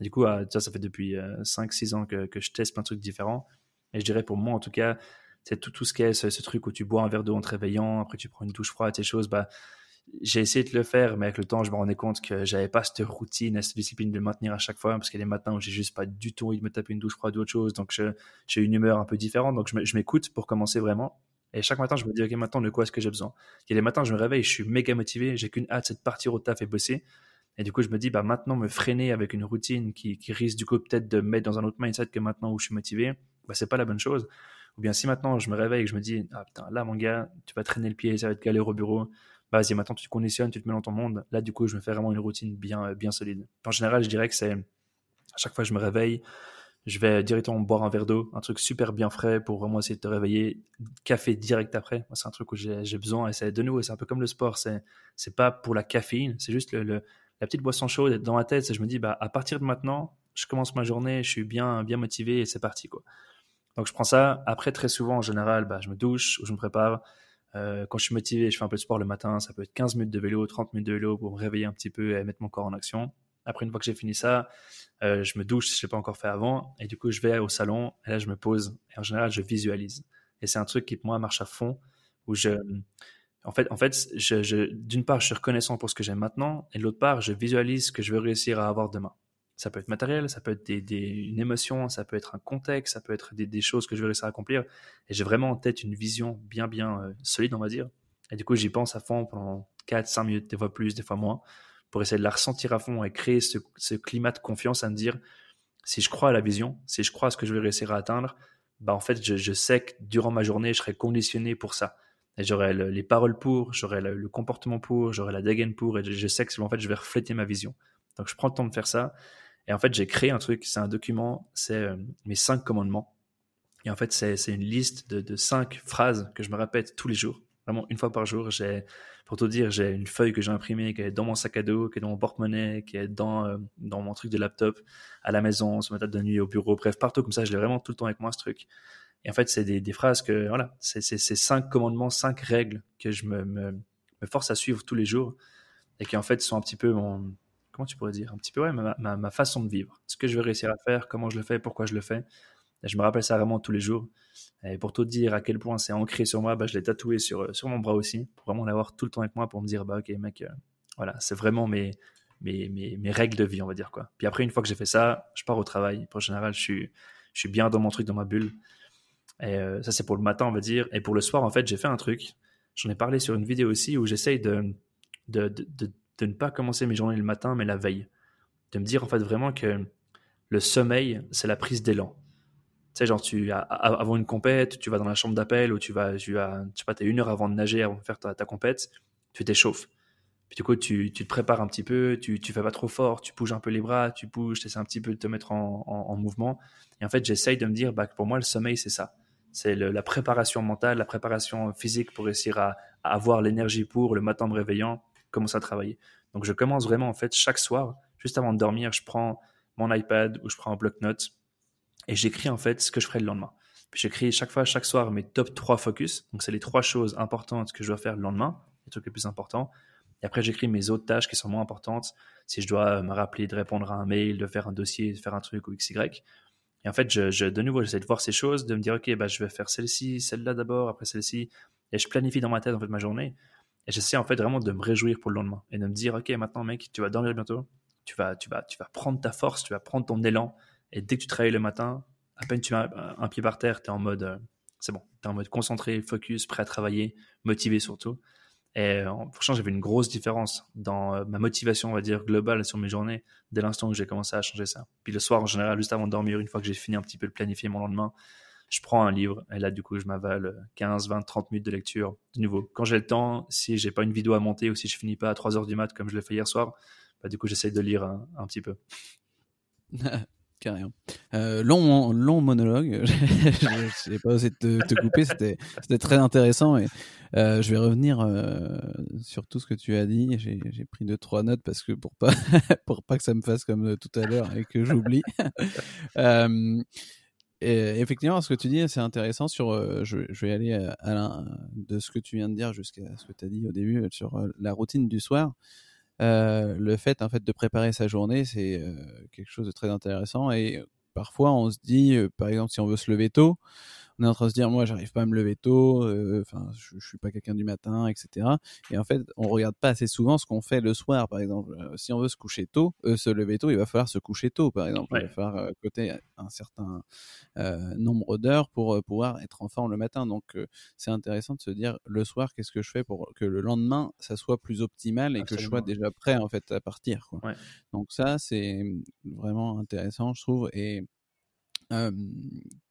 Speaker 1: du coup, euh, ça, ça fait depuis 5-6 euh, ans que, je teste plein de trucs différents, et je dirais pour moi, en tout cas, c'est tout, tout ce qui est ce, ce, truc où tu bois un verre d'eau en te réveillant, après tu prends une douche froide, ces choses, bah, j'ai essayé de le faire, mais avec le temps, je me rendais compte que j'avais pas cette routine, cette discipline de le maintenir à chaque fois, parce qu'il y a des matins où j'ai juste pas du tout envie de me taper une douche froide ou autre chose, donc j'ai une humeur un peu différente, donc je m'écoute pour commencer vraiment. Et chaque matin, je me dis, ok, maintenant, de quoi est-ce que j'ai besoin? Il y a des matins, je me réveille, je suis méga motivé, j'ai qu'une hâte, c'est de partir au taf et bosser. Et du coup, je me dis, bah maintenant, me freiner avec une routine qui, qui risque du coup peut-être de me mettre dans un autre mindset que maintenant où je suis motivé, bah c'est pas la bonne chose. Ou bien si maintenant je me réveille et que je me dis, ah putain, là mon gars, tu vas traîner le pied, ça va être galère au bureau, bah, vas-y, maintenant tu te conditionnes, tu te mets dans ton monde. Là, du coup, je me fais vraiment une routine bien, euh, bien solide. En général, je dirais que c'est à chaque fois que je me réveille, je vais directement boire un verre d'eau, un truc super bien frais pour vraiment essayer de te réveiller. Café direct après, c'est un truc où j'ai besoin. Et c'est de nouveau, c'est un peu comme le sport. C'est pas pour la caféine, c'est juste la petite boisson chaude dans ma tête. Je me dis, bah à partir de maintenant, je commence ma journée, je suis bien bien motivé et c'est parti quoi. Donc je prends ça. Après, très souvent en général, bah, je me douche ou je me prépare. Euh, quand je suis motivé, je fais un peu de sport le matin, ça peut être 15 minutes de vélo, 30 minutes de vélo pour me réveiller un petit peu et mettre mon corps en action. Après, une fois que j'ai fini ça, euh, je me douche si je l'ai pas encore fait avant, et du coup, je vais au salon, et là, je me pose, et en général, je visualise. Et c'est un truc qui, pour moi, marche à fond, où je, en fait, en fait je, d'une part, je suis reconnaissant pour ce que j'ai maintenant, et de l'autre part, je visualise ce que je veux réussir à avoir demain. Ça peut être matériel, ça peut être une émotion, ça peut être un contexte, ça peut être des, choses que je veux réussir à accomplir. Et j'ai vraiment en tête une vision bien, bien euh, solide, on va dire. Et du coup, j'y pense à fond pendant 4, 5 minutes, des fois plus, des fois moins, pour essayer de la ressentir à fond et créer ce, climat de confiance à me dire, si je crois à la vision, si je crois à ce que je vais réussir à atteindre, bah en fait, je, sais que durant ma journée, je serai conditionné pour ça. Et j'aurai les paroles pour, j'aurai le, comportement pour, j'aurai la dégaine pour, et je, sais que en fait, je vais refléter ma vision. Donc, je prends le temps de faire ça. Et en fait, j'ai créé un truc, c'est un document, c'est euh, mes cinq commandements. Et en fait, c'est une liste de, de, cinq phrases que je me répète tous les jours. Vraiment, une fois par jour, j'ai, pour te dire, j'ai une feuille que j'ai imprimée, qui est dans mon sac à dos, qui est dans mon porte-monnaie, qui est dans, euh, dans mon truc de laptop, à la maison, sur ma table de nuit, au bureau, bref, partout comme ça, je l'ai vraiment tout le temps avec moi, ce truc. Et en fait, c'est des, phrases que, voilà, c'est cinq commandements, cinq règles que je me, force à suivre tous les jours et qui en fait sont un petit peu mon, comment tu pourrais dire, un petit peu ouais, ma, ma, ma façon de vivre. Ce que je veux réussir à faire, comment je le fais, pourquoi je le fais. Je me rappelle ça vraiment tous les jours. Et pour te dire à quel point c'est ancré sur moi, bah, je l'ai tatoué sur, sur mon bras aussi, pour vraiment l'avoir tout le temps avec moi, pour me dire, bah ok mec, euh, voilà, c'est vraiment mes, mes, mes, mes, règles de vie, on va dire quoi. Puis après, une fois que j'ai fait ça, je pars au travail. En général, je suis, je suis bien dans mon truc, dans ma bulle. Et euh, ça, c'est pour le matin, on va dire. Et pour le soir, en fait, j'ai fait un truc. J'en ai parlé sur une vidéo aussi où j'essaye de de, de, de, ne pas commencer mes journées le matin, mais la veille. De me dire, en fait, vraiment que le sommeil, c'est la prise d'élan. Tu sais, genre, tu, avant une compète, tu vas dans la chambre d'appel ou tu vas, tu as, je sais pas, es une heure avant de nager, avant de faire ta, compète, tu t'échauffes. Puis du coup, tu, tu, te prépares un petit peu, tu, tu fais pas trop fort, tu bouges un peu les bras, tu bouges, tu essaies un petit peu de te mettre en, en, en mouvement. Et en fait, j'essaye de me dire, bah, pour moi, le sommeil, c'est ça. C'est la préparation mentale, la préparation physique pour réussir à, à avoir l'énergie pour le matin me réveillant, commencer à travailler. Donc je commence vraiment en fait chaque soir, juste avant de dormir, je prends mon iPad ou je prends un bloc-notes et j'écris en fait ce que je ferai le lendemain. J'écris chaque fois, chaque soir, mes top 3 focus. Donc c'est les trois choses importantes que je dois faire le lendemain, les trucs les plus importants. Et après, j'écris mes autres tâches qui sont moins importantes. Si je dois me rappeler de répondre à un mail, de faire un dossier, de faire un truc ou XY. Et en fait, je de nouveau, j'essaie de voir ces choses, de me dire, OK, bah, je vais faire celle-ci, celle-là d'abord, après celle-ci. Et je planifie dans ma tête, en fait, ma journée. Et j'essaie, en fait, vraiment de me réjouir pour le lendemain. Et de me dire, OK, maintenant, mec, tu vas dormir bientôt. Tu vas, tu vas, tu vas prendre ta force, tu vas prendre ton élan. Et dès que tu travailles le matin, à peine tu mets un, pied par terre, tu es en mode, euh, c'est bon, tu en mode concentré, focus, prêt à travailler, motivé surtout. Et franchement, j'avais une grosse différence dans euh, ma motivation, on va dire, globale sur mes journées dès l'instant où j'ai commencé à changer ça. Puis le soir, en général, juste avant de dormir, une fois que j'ai fini un petit peu de planifier mon lendemain, je prends un livre et là, du coup, je m'avale 15, 20, 30 minutes de lecture. De nouveau, quand j'ai le temps, si j'ai pas une vidéo à monter ou si je finis pas à 3 heures du mat comme je l'ai fait hier soir, bah, du coup, j'essaye de lire un petit peu.
Speaker 2: carrément. Euh, long, monologue. je n'ai pas osé te, couper. C'était, très intéressant. Et euh, je vais revenir euh, sur tout ce que tu as dit. J'ai, pris deux trois notes parce que pour pas pour pas que ça me fasse comme tout à l'heure et que j'oublie. euh, effectivement, ce que tu dis, c'est intéressant sur. Euh, je, je, vais aller à de ce que tu viens de dire jusqu'à ce que tu as dit au début sur euh, la routine du soir. Euh, le fait en fait de préparer sa journée, c'est euh, quelque chose de très intéressant. Et parfois, on se dit, euh, par exemple, si on veut se lever tôt, on est en train de se dire, moi, j'arrive pas à me lever tôt, enfin, je, je, suis pas quelqu'un du matin, etc. Et en fait, on regarde pas assez souvent ce qu'on fait le soir, par exemple. si on veut se coucher tôt, se lever tôt, il va falloir se coucher tôt, par exemple. Ouais. Il va falloir côté un certain nombre d'heures pour pouvoir être en forme le matin. Donc, c'est intéressant de se dire, le soir, qu'est-ce que je fais pour que le lendemain, ça soit plus optimal et Absolument. que je sois déjà prêt, en fait, à partir. Quoi.
Speaker 1: Ouais.
Speaker 2: Donc, ça, c'est vraiment intéressant, je trouve. Et euh,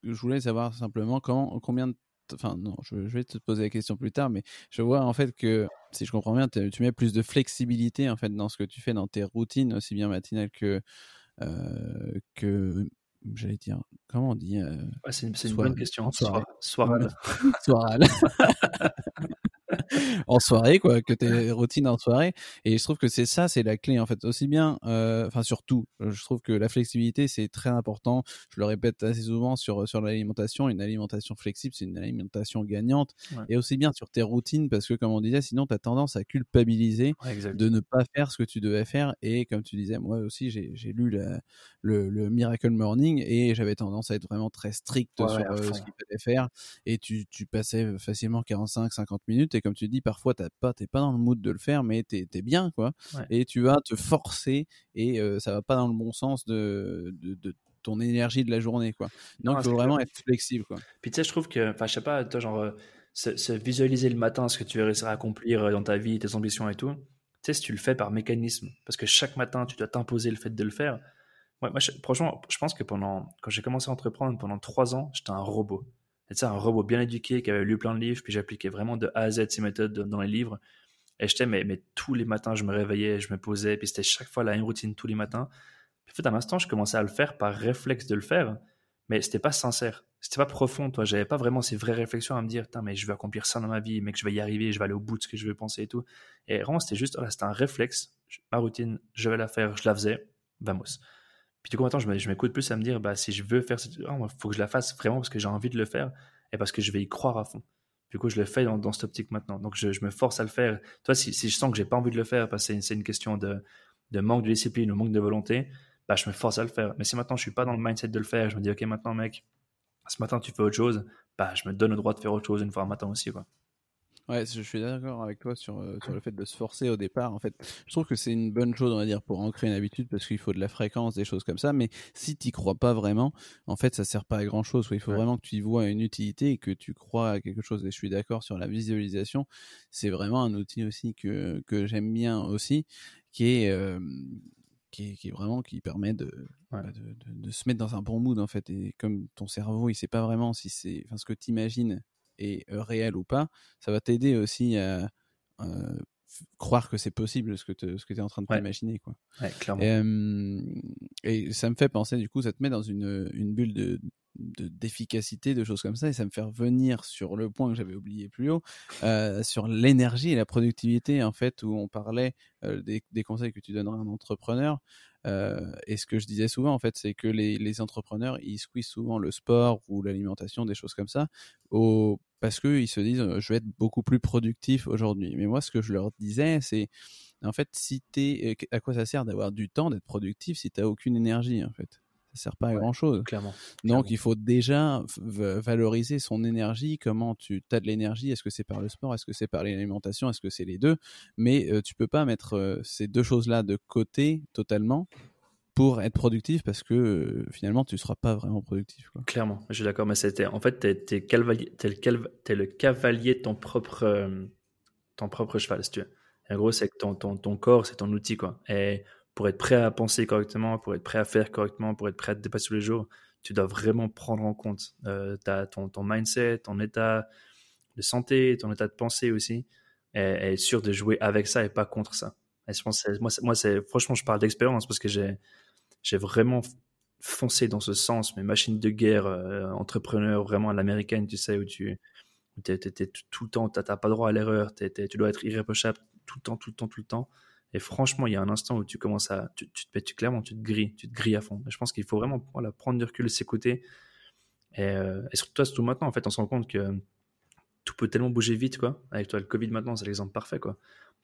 Speaker 2: je voulais savoir simplement combien de enfin non, je, je, vais te poser la question plus tard, mais je vois en fait que si je comprends bien, tu mets plus de flexibilité en fait dans ce que tu fais dans tes routines, aussi bien matinales que euh, que j'allais dire comment on dit euh,
Speaker 1: ouais, c'est une, une bonne question soirée soirale
Speaker 2: soirale en soirée, quoi, que tes routines en soirée. Et je trouve que c'est ça, c'est la clé, en fait. Aussi bien, euh, enfin, surtout, je trouve que la flexibilité, c'est très important. Je le répète assez souvent sur, sur l'alimentation. Une alimentation flexible, c'est une alimentation gagnante. Ouais. Et aussi bien sur tes routines, parce que, comme on disait, sinon, tu as tendance à culpabiliser
Speaker 1: ouais,
Speaker 2: de ne pas faire ce que tu devais faire. Et comme tu disais, moi aussi, j'ai lu la, le, le, Miracle Morning et j'avais tendance à être vraiment très strict
Speaker 1: ouais,
Speaker 2: sur euh, ce qu'il fallait faire. Et tu, tu passais facilement 45-50 minutes. Et comme tu dis, parfois, t'as pas, t'es pas dans le mood de le faire, mais t'es es bien, quoi.
Speaker 1: Ouais.
Speaker 2: Et tu vas te forcer et euh, ça va pas dans le bon sens de, de, de ton énergie de la journée, quoi. Donc, il faut vraiment être flexible, quoi.
Speaker 1: Puis tu sais, je trouve que, enfin, je sais pas, toi, genre, euh, se, se, visualiser le matin ce que tu vas réussir à accomplir euh, dans ta vie, tes ambitions et tout. Tu sais, si tu le fais par mécanisme, parce que chaque matin, tu dois t'imposer le fait de le faire. Ouais, moi, je, franchement, je pense que pendant, quand j'ai commencé à entreprendre pendant trois ans, j'étais un robot c'est un robot bien éduqué qui avait lu plein de livres, puis j'appliquais vraiment de A à Z ces méthodes dans les livres. Et j'étais, mais, mais tous les matins, je me réveillais, je me posais, puis c'était chaque fois la même routine tous les matins. Puis En fait, à l'instant, je commençais à le faire par réflexe de le faire, mais c'était pas sincère. C'était pas profond, toi. J'avais pas vraiment ces vraies réflexions à me dire, mais je vais accomplir ça dans ma vie, mec, je vais y arriver, je vais aller au bout de ce que je veux penser et tout. Et vraiment, c'était juste, c'était un réflexe. Ma routine, je vais la faire, je la faisais, vamos. Puis du coup, maintenant, je m'écoute plus à me dire, bah, si je veux faire cette, il oh, faut que je la fasse vraiment parce que j'ai envie de le faire et parce que je vais y croire à fond. Du coup, je le fais dans, dans cette optique maintenant. Donc, je, me force à le faire. Toi, si, si je sens que j'ai pas envie de le faire parce que c'est une, question de, de, manque de discipline ou manque de volonté, bah, je me force à le faire. Mais si maintenant je suis pas dans le mindset de le faire, je me dis, OK, maintenant, mec, ce matin, tu fais autre chose, bah, je me donne le droit de faire autre chose une fois un matin aussi. Quoi.
Speaker 2: Ouais, je suis d'accord avec toi sur, euh, sur le fait de se forcer au départ. En fait, je trouve que c'est une bonne chose, on va dire, pour ancrer une habitude parce qu'il faut de la fréquence, des choses comme ça. Mais si tu crois pas vraiment, en fait, ça sert pas à grand chose. Il faut vraiment que tu y vois une utilité et que tu crois à quelque chose. Et je suis d'accord sur la visualisation. C'est vraiment un outil aussi que, que j'aime bien aussi, qui est, euh, qui est, qui est, vraiment qui permet de, bah, de, de, de, se mettre dans un bon mood en fait. Et comme ton cerveau, il sait pas vraiment si c'est, enfin, ce que tu imagines est réel ou pas, ça va t'aider aussi à croire que c'est possible ce que tu es en train de t'imaginer quoi. Et, ça me fait penser du coup ça te met dans une, une bulle de d'efficacité de, choses comme ça et ça me fait revenir sur le point que j'avais oublié plus haut sur l'énergie et la productivité en fait où on parlait des, des, conseils que tu donnerais à un entrepreneur et ce que je disais souvent, en fait, c'est que les, entrepreneurs, ils squeezent souvent le sport ou l'alimentation, des choses comme ça, au, parce qu'ils se disent, je vais être beaucoup plus productif aujourd'hui. Mais moi, ce que je leur disais, c'est, en fait, si t'es, à quoi ça sert d'avoir du temps, d'être productif, si tu n'as aucune énergie, en fait? Ça sert pas à grand chose.
Speaker 1: Clairement.
Speaker 2: Donc il faut déjà valoriser son énergie. Comment tu as de l'énergie? Est-ce que c'est par le sport? Est-ce que c'est par l'alimentation? Est-ce que c'est les deux? Mais euh, tu peux pas mettre euh, ces deux choses-là de côté totalement pour être productif parce que euh, finalement tu seras pas vraiment productif. Quoi.
Speaker 1: Clairement, je suis d'accord. Mais c'était en fait t'es, es, cavalier, le, le, cavalier de ton propre ton propre cheval, si tu veux. en gros, c'est que ton, ton, ton corps, c'est ton outil quoi. Et pour être prêt à penser correctement, pour être prêt à faire correctement, pour être prêt à te dépasser tous les jours, tu dois vraiment prendre en compte euh, ton, ton, mindset, ton état de santé, ton état de pensée aussi, et, être sûr de jouer avec ça et pas contre ça. Et je pense moi, moi franchement, je parle d'expérience parce que j'ai, vraiment foncé dans ce sens, mes machines de guerre, euh, entrepreneur vraiment à l'américaine, tu sais, où tu es, tout le temps, tu n'as pas droit à l'erreur, tu dois être irréprochable tout le temps, tout le temps, tout le temps. Et franchement, il y a un instant où tu commences à, tu, tu, tu clairement, tu te grilles, tu te grilles à fond. je pense qu'il faut vraiment voilà, prendre du recul, s'écouter. Et, euh, et surtout, surtout maintenant, en fait, on se rend compte que tout peut tellement bouger vite, quoi. Avec toi, le Covid maintenant, c'est l'exemple parfait, quoi.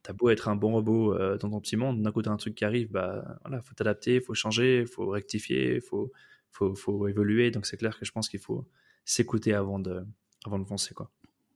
Speaker 1: T'as beau être un bon robot euh, dans ton petit monde, d'un coup, t'as un truc qui arrive, bah, voilà, faut t'adapter, faut changer, faut rectifier, faut, faut, faut évoluer. Donc, c'est clair que je pense qu'il faut s'écouter avant de, avant de foncer, quoi.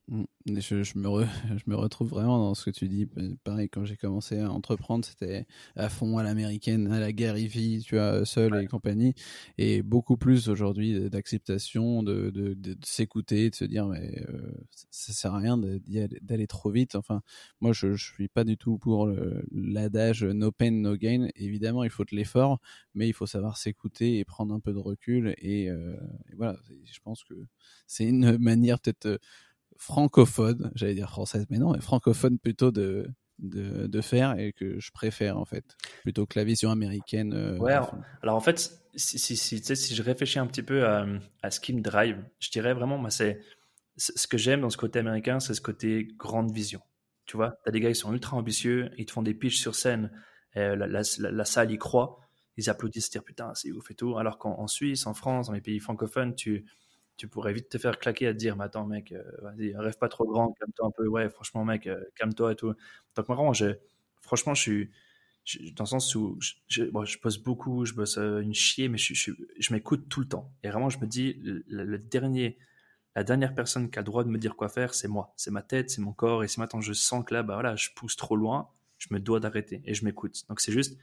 Speaker 2: Mm. Je, je, me je me retrouve vraiment dans ce que tu dis. Pareil, quand j'ai commencé à entreprendre, c'était à fond à l'américaine, à la guerre vie, tu vois, seul et compagnie. Et beaucoup plus aujourd'hui d'acceptation, de, de, de, s'écouter, de se dire, mais euh, ça sert à rien d'aller trop vite. Enfin, moi, je, je suis pas du tout pour l'adage no pain, no gain. Évidemment, il faut de l'effort, mais il faut savoir s'écouter et prendre un peu de recul. Et, euh, et voilà, je pense que c'est une manière peut-être francophone, j'allais dire française, mais non, mais francophone plutôt de, de, de, faire et que je préfère en fait, plutôt que la vision américaine. Euh,
Speaker 1: ouais, alors, en fait, si, si, si, si, je réfléchis un petit peu à, à, ce qui me drive, je dirais vraiment, moi, c'est ce que j'aime dans ce côté américain, c'est ce côté grande vision. Tu vois, tu as des gars qui sont ultra ambitieux, ils te font des pitches sur scène, la, la, la, salle y croit, ils applaudissent, dire putain, c'est ouf et tout. Alors qu'en Suisse, en France, dans les pays francophones, tu tu pourrais vite te faire claquer à te dire, mais attends, mec, euh, vas-y, rêve pas trop grand, calme-toi un peu, ouais, franchement, mec, euh, calme-toi et tout. Donc, vraiment, je, franchement, je suis, dans le sens où je, je, je bosse beaucoup, je bosse euh, une chier, mais je m'écoute tout le temps. Et vraiment, je me dis, le, dernier, la dernière personne qui a le droit de me dire quoi faire, c'est moi. C'est ma tête, c'est mon corps. Et si maintenant je sens que là, bah voilà, je pousse trop loin, je me dois d'arrêter et je m'écoute. Donc, c'est juste,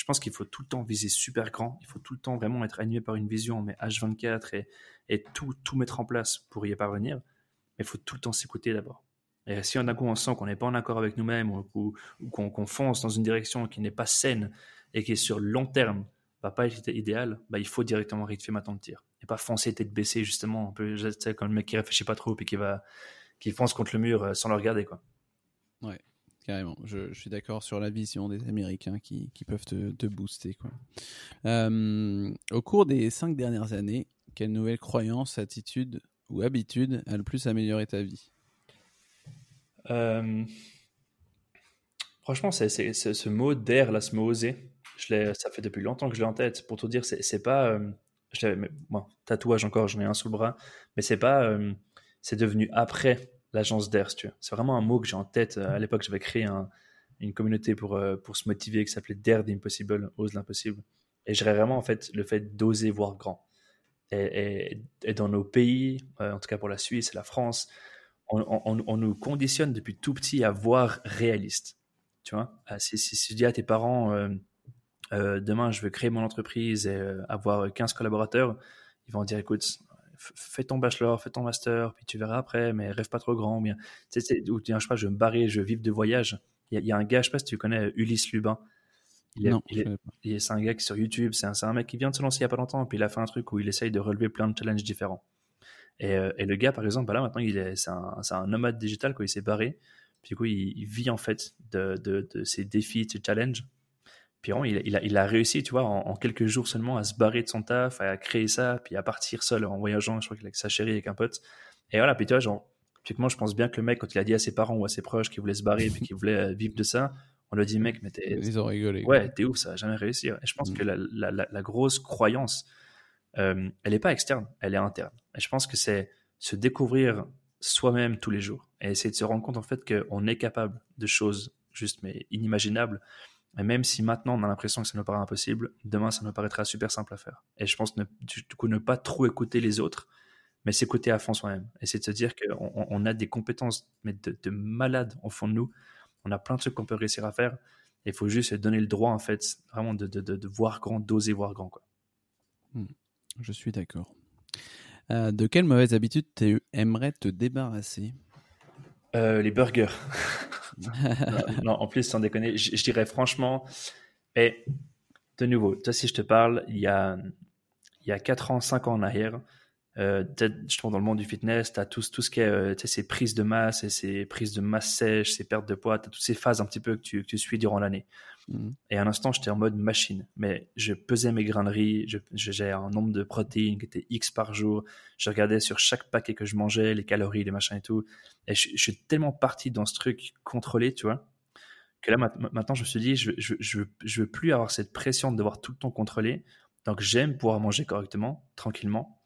Speaker 1: je pense qu'il faut tout le temps viser super grand. Il faut tout le temps vraiment être animé par une vision, mais H24 et, tout, tout mettre en place pour y parvenir. Mais il faut tout le temps s'écouter d'abord. Et si d'un coup on sent qu'on n'est pas en accord avec nous-mêmes ou, qu'on fonce dans une direction qui n'est pas saine et qui est sur long terme, va pas être idéal, bah, il faut directement rectifier ma temps de tir. Et pas foncer tête baissée, justement, un comme le mec qui réfléchit pas trop et qui va, qui fonce contre le mur euh, sans le regarder, quoi.
Speaker 2: Ouais. Carrément. Je, suis d'accord sur la vision des Américains qui, peuvent te, te, booster. Euh, au cours des cinq dernières années, quelle nouvelle croyance, attitude ou habitude a le plus amélioré ta vie?
Speaker 1: Euh, Franchement, c'est, ce mot d'air, oser, je ça fait depuis longtemps que je l'ai en tête. Pour tout dire, c'est, pas. Euh, je bon, tatouage encore, j'en ai un sous le bras, mais c'est pas. c'est devenu après l'agence d'air, tu veux. C'est vraiment un mot que j'ai en tête. À l'époque, j'avais créé une communauté pour, euh, pour se motiver qui s'appelait Dare the Impossible, Ose l'impossible. Et je vraiment en fait le fait d'oser voir grand. Et, et, dans nos pays, euh, en tout cas pour la Suisse et la France, on, on, nous conditionne depuis tout petit à voir réaliste. Tu vois, ah, si, si, tu dis à tes parents, euh, demain je veux créer mon entreprise et avoir 15 collaborateurs, ils vont dire écoute, fais ton bachelor, fais ton master, puis tu verras après, mais rêve pas trop grand. Ou bien, tu sais, ou je sais pas, je veux me barrer, je vivre de voyage. Il y, a un gars, je sais pas si tu connais Ulysse Lubin.
Speaker 2: Il est, non,
Speaker 1: c'est un gars qui sur YouTube, c'est un, un, mec qui vient de se lancer il y a pas longtemps, puis il a fait un truc où il essaye de relever plein de challenges différents. Et, euh, et le gars, par exemple, bah là maintenant, il est, c'est un, un, nomade digital, quoi, il s'est barré. Puis du coup, il, vit en fait de, de, de ses défis, de ses challenges. Puis il, il, a, il, a, réussi, tu vois, en, quelques jours seulement à se barrer de son taf, à créer ça, puis à partir seul en voyageant, je crois qu'il avec sa chérie, avec un pote. Et voilà, puis tu vois, genre, typiquement, je pense bien que le mec, quand il a dit à ses parents ou à ses proches qu'il voulait se barrer, puis qu'il voulait euh, vivre de ça, on lui a dit, mec, mais t'es.
Speaker 2: Ils ont rigolé.
Speaker 1: Ouais, t'es ouf, ça va jamais réussir. Et je pense mm. que la, la, la, grosse croyance, euh, elle n'est pas externe, elle est interne. Et je pense que c'est se découvrir soi-même tous les jours et essayer de se rendre compte en fait qu'on est capable de choses juste mais inimaginables et même si maintenant on a l'impression que ça nous paraît impossible, demain ça nous paraîtra super simple à faire. Et je pense ne, du coup ne pas trop écouter les autres, mais s'écouter à fond soi-même. Et c'est de se dire qu'on on a des compétences mais de, de malades au fond de nous. On a plein de trucs qu'on peut réussir à faire. Il faut juste se donner le droit en fait vraiment de, voir grand, d'oser voir grand. Quoi.
Speaker 2: Hmm. Je suis d'accord. Euh, de quelle mauvaise habitude tu aimerais te débarrasser?
Speaker 1: Euh, Les burgers. non, en plus, sans déconner, je, dirais franchement, et de nouveau, toi, si je te parle, il y a, il y a 4 ans, 5 ans en arrière, euh, justement dans le monde du fitness, tu as tout, tout ce qui est euh, ces prises de masse et ces prises de masse sèche, ces pertes de poids, tu as toutes ces phases un petit peu que tu, que tu suis durant l'année. Mhm. Et à un instant, j'étais en mode machine, mais je pesais mes graineries, je, j'ai un nombre de protéines qui était X par jour, je regardais sur chaque paquet que je mangeais, les calories, les machins et tout. Et je, suis tellement parti dans ce truc contrôlé, tu vois, que là maintenant je me suis dit, je, je, je, je veux plus avoir cette pression de devoir tout le temps contrôler. Donc j'aime pouvoir manger correctement, tranquillement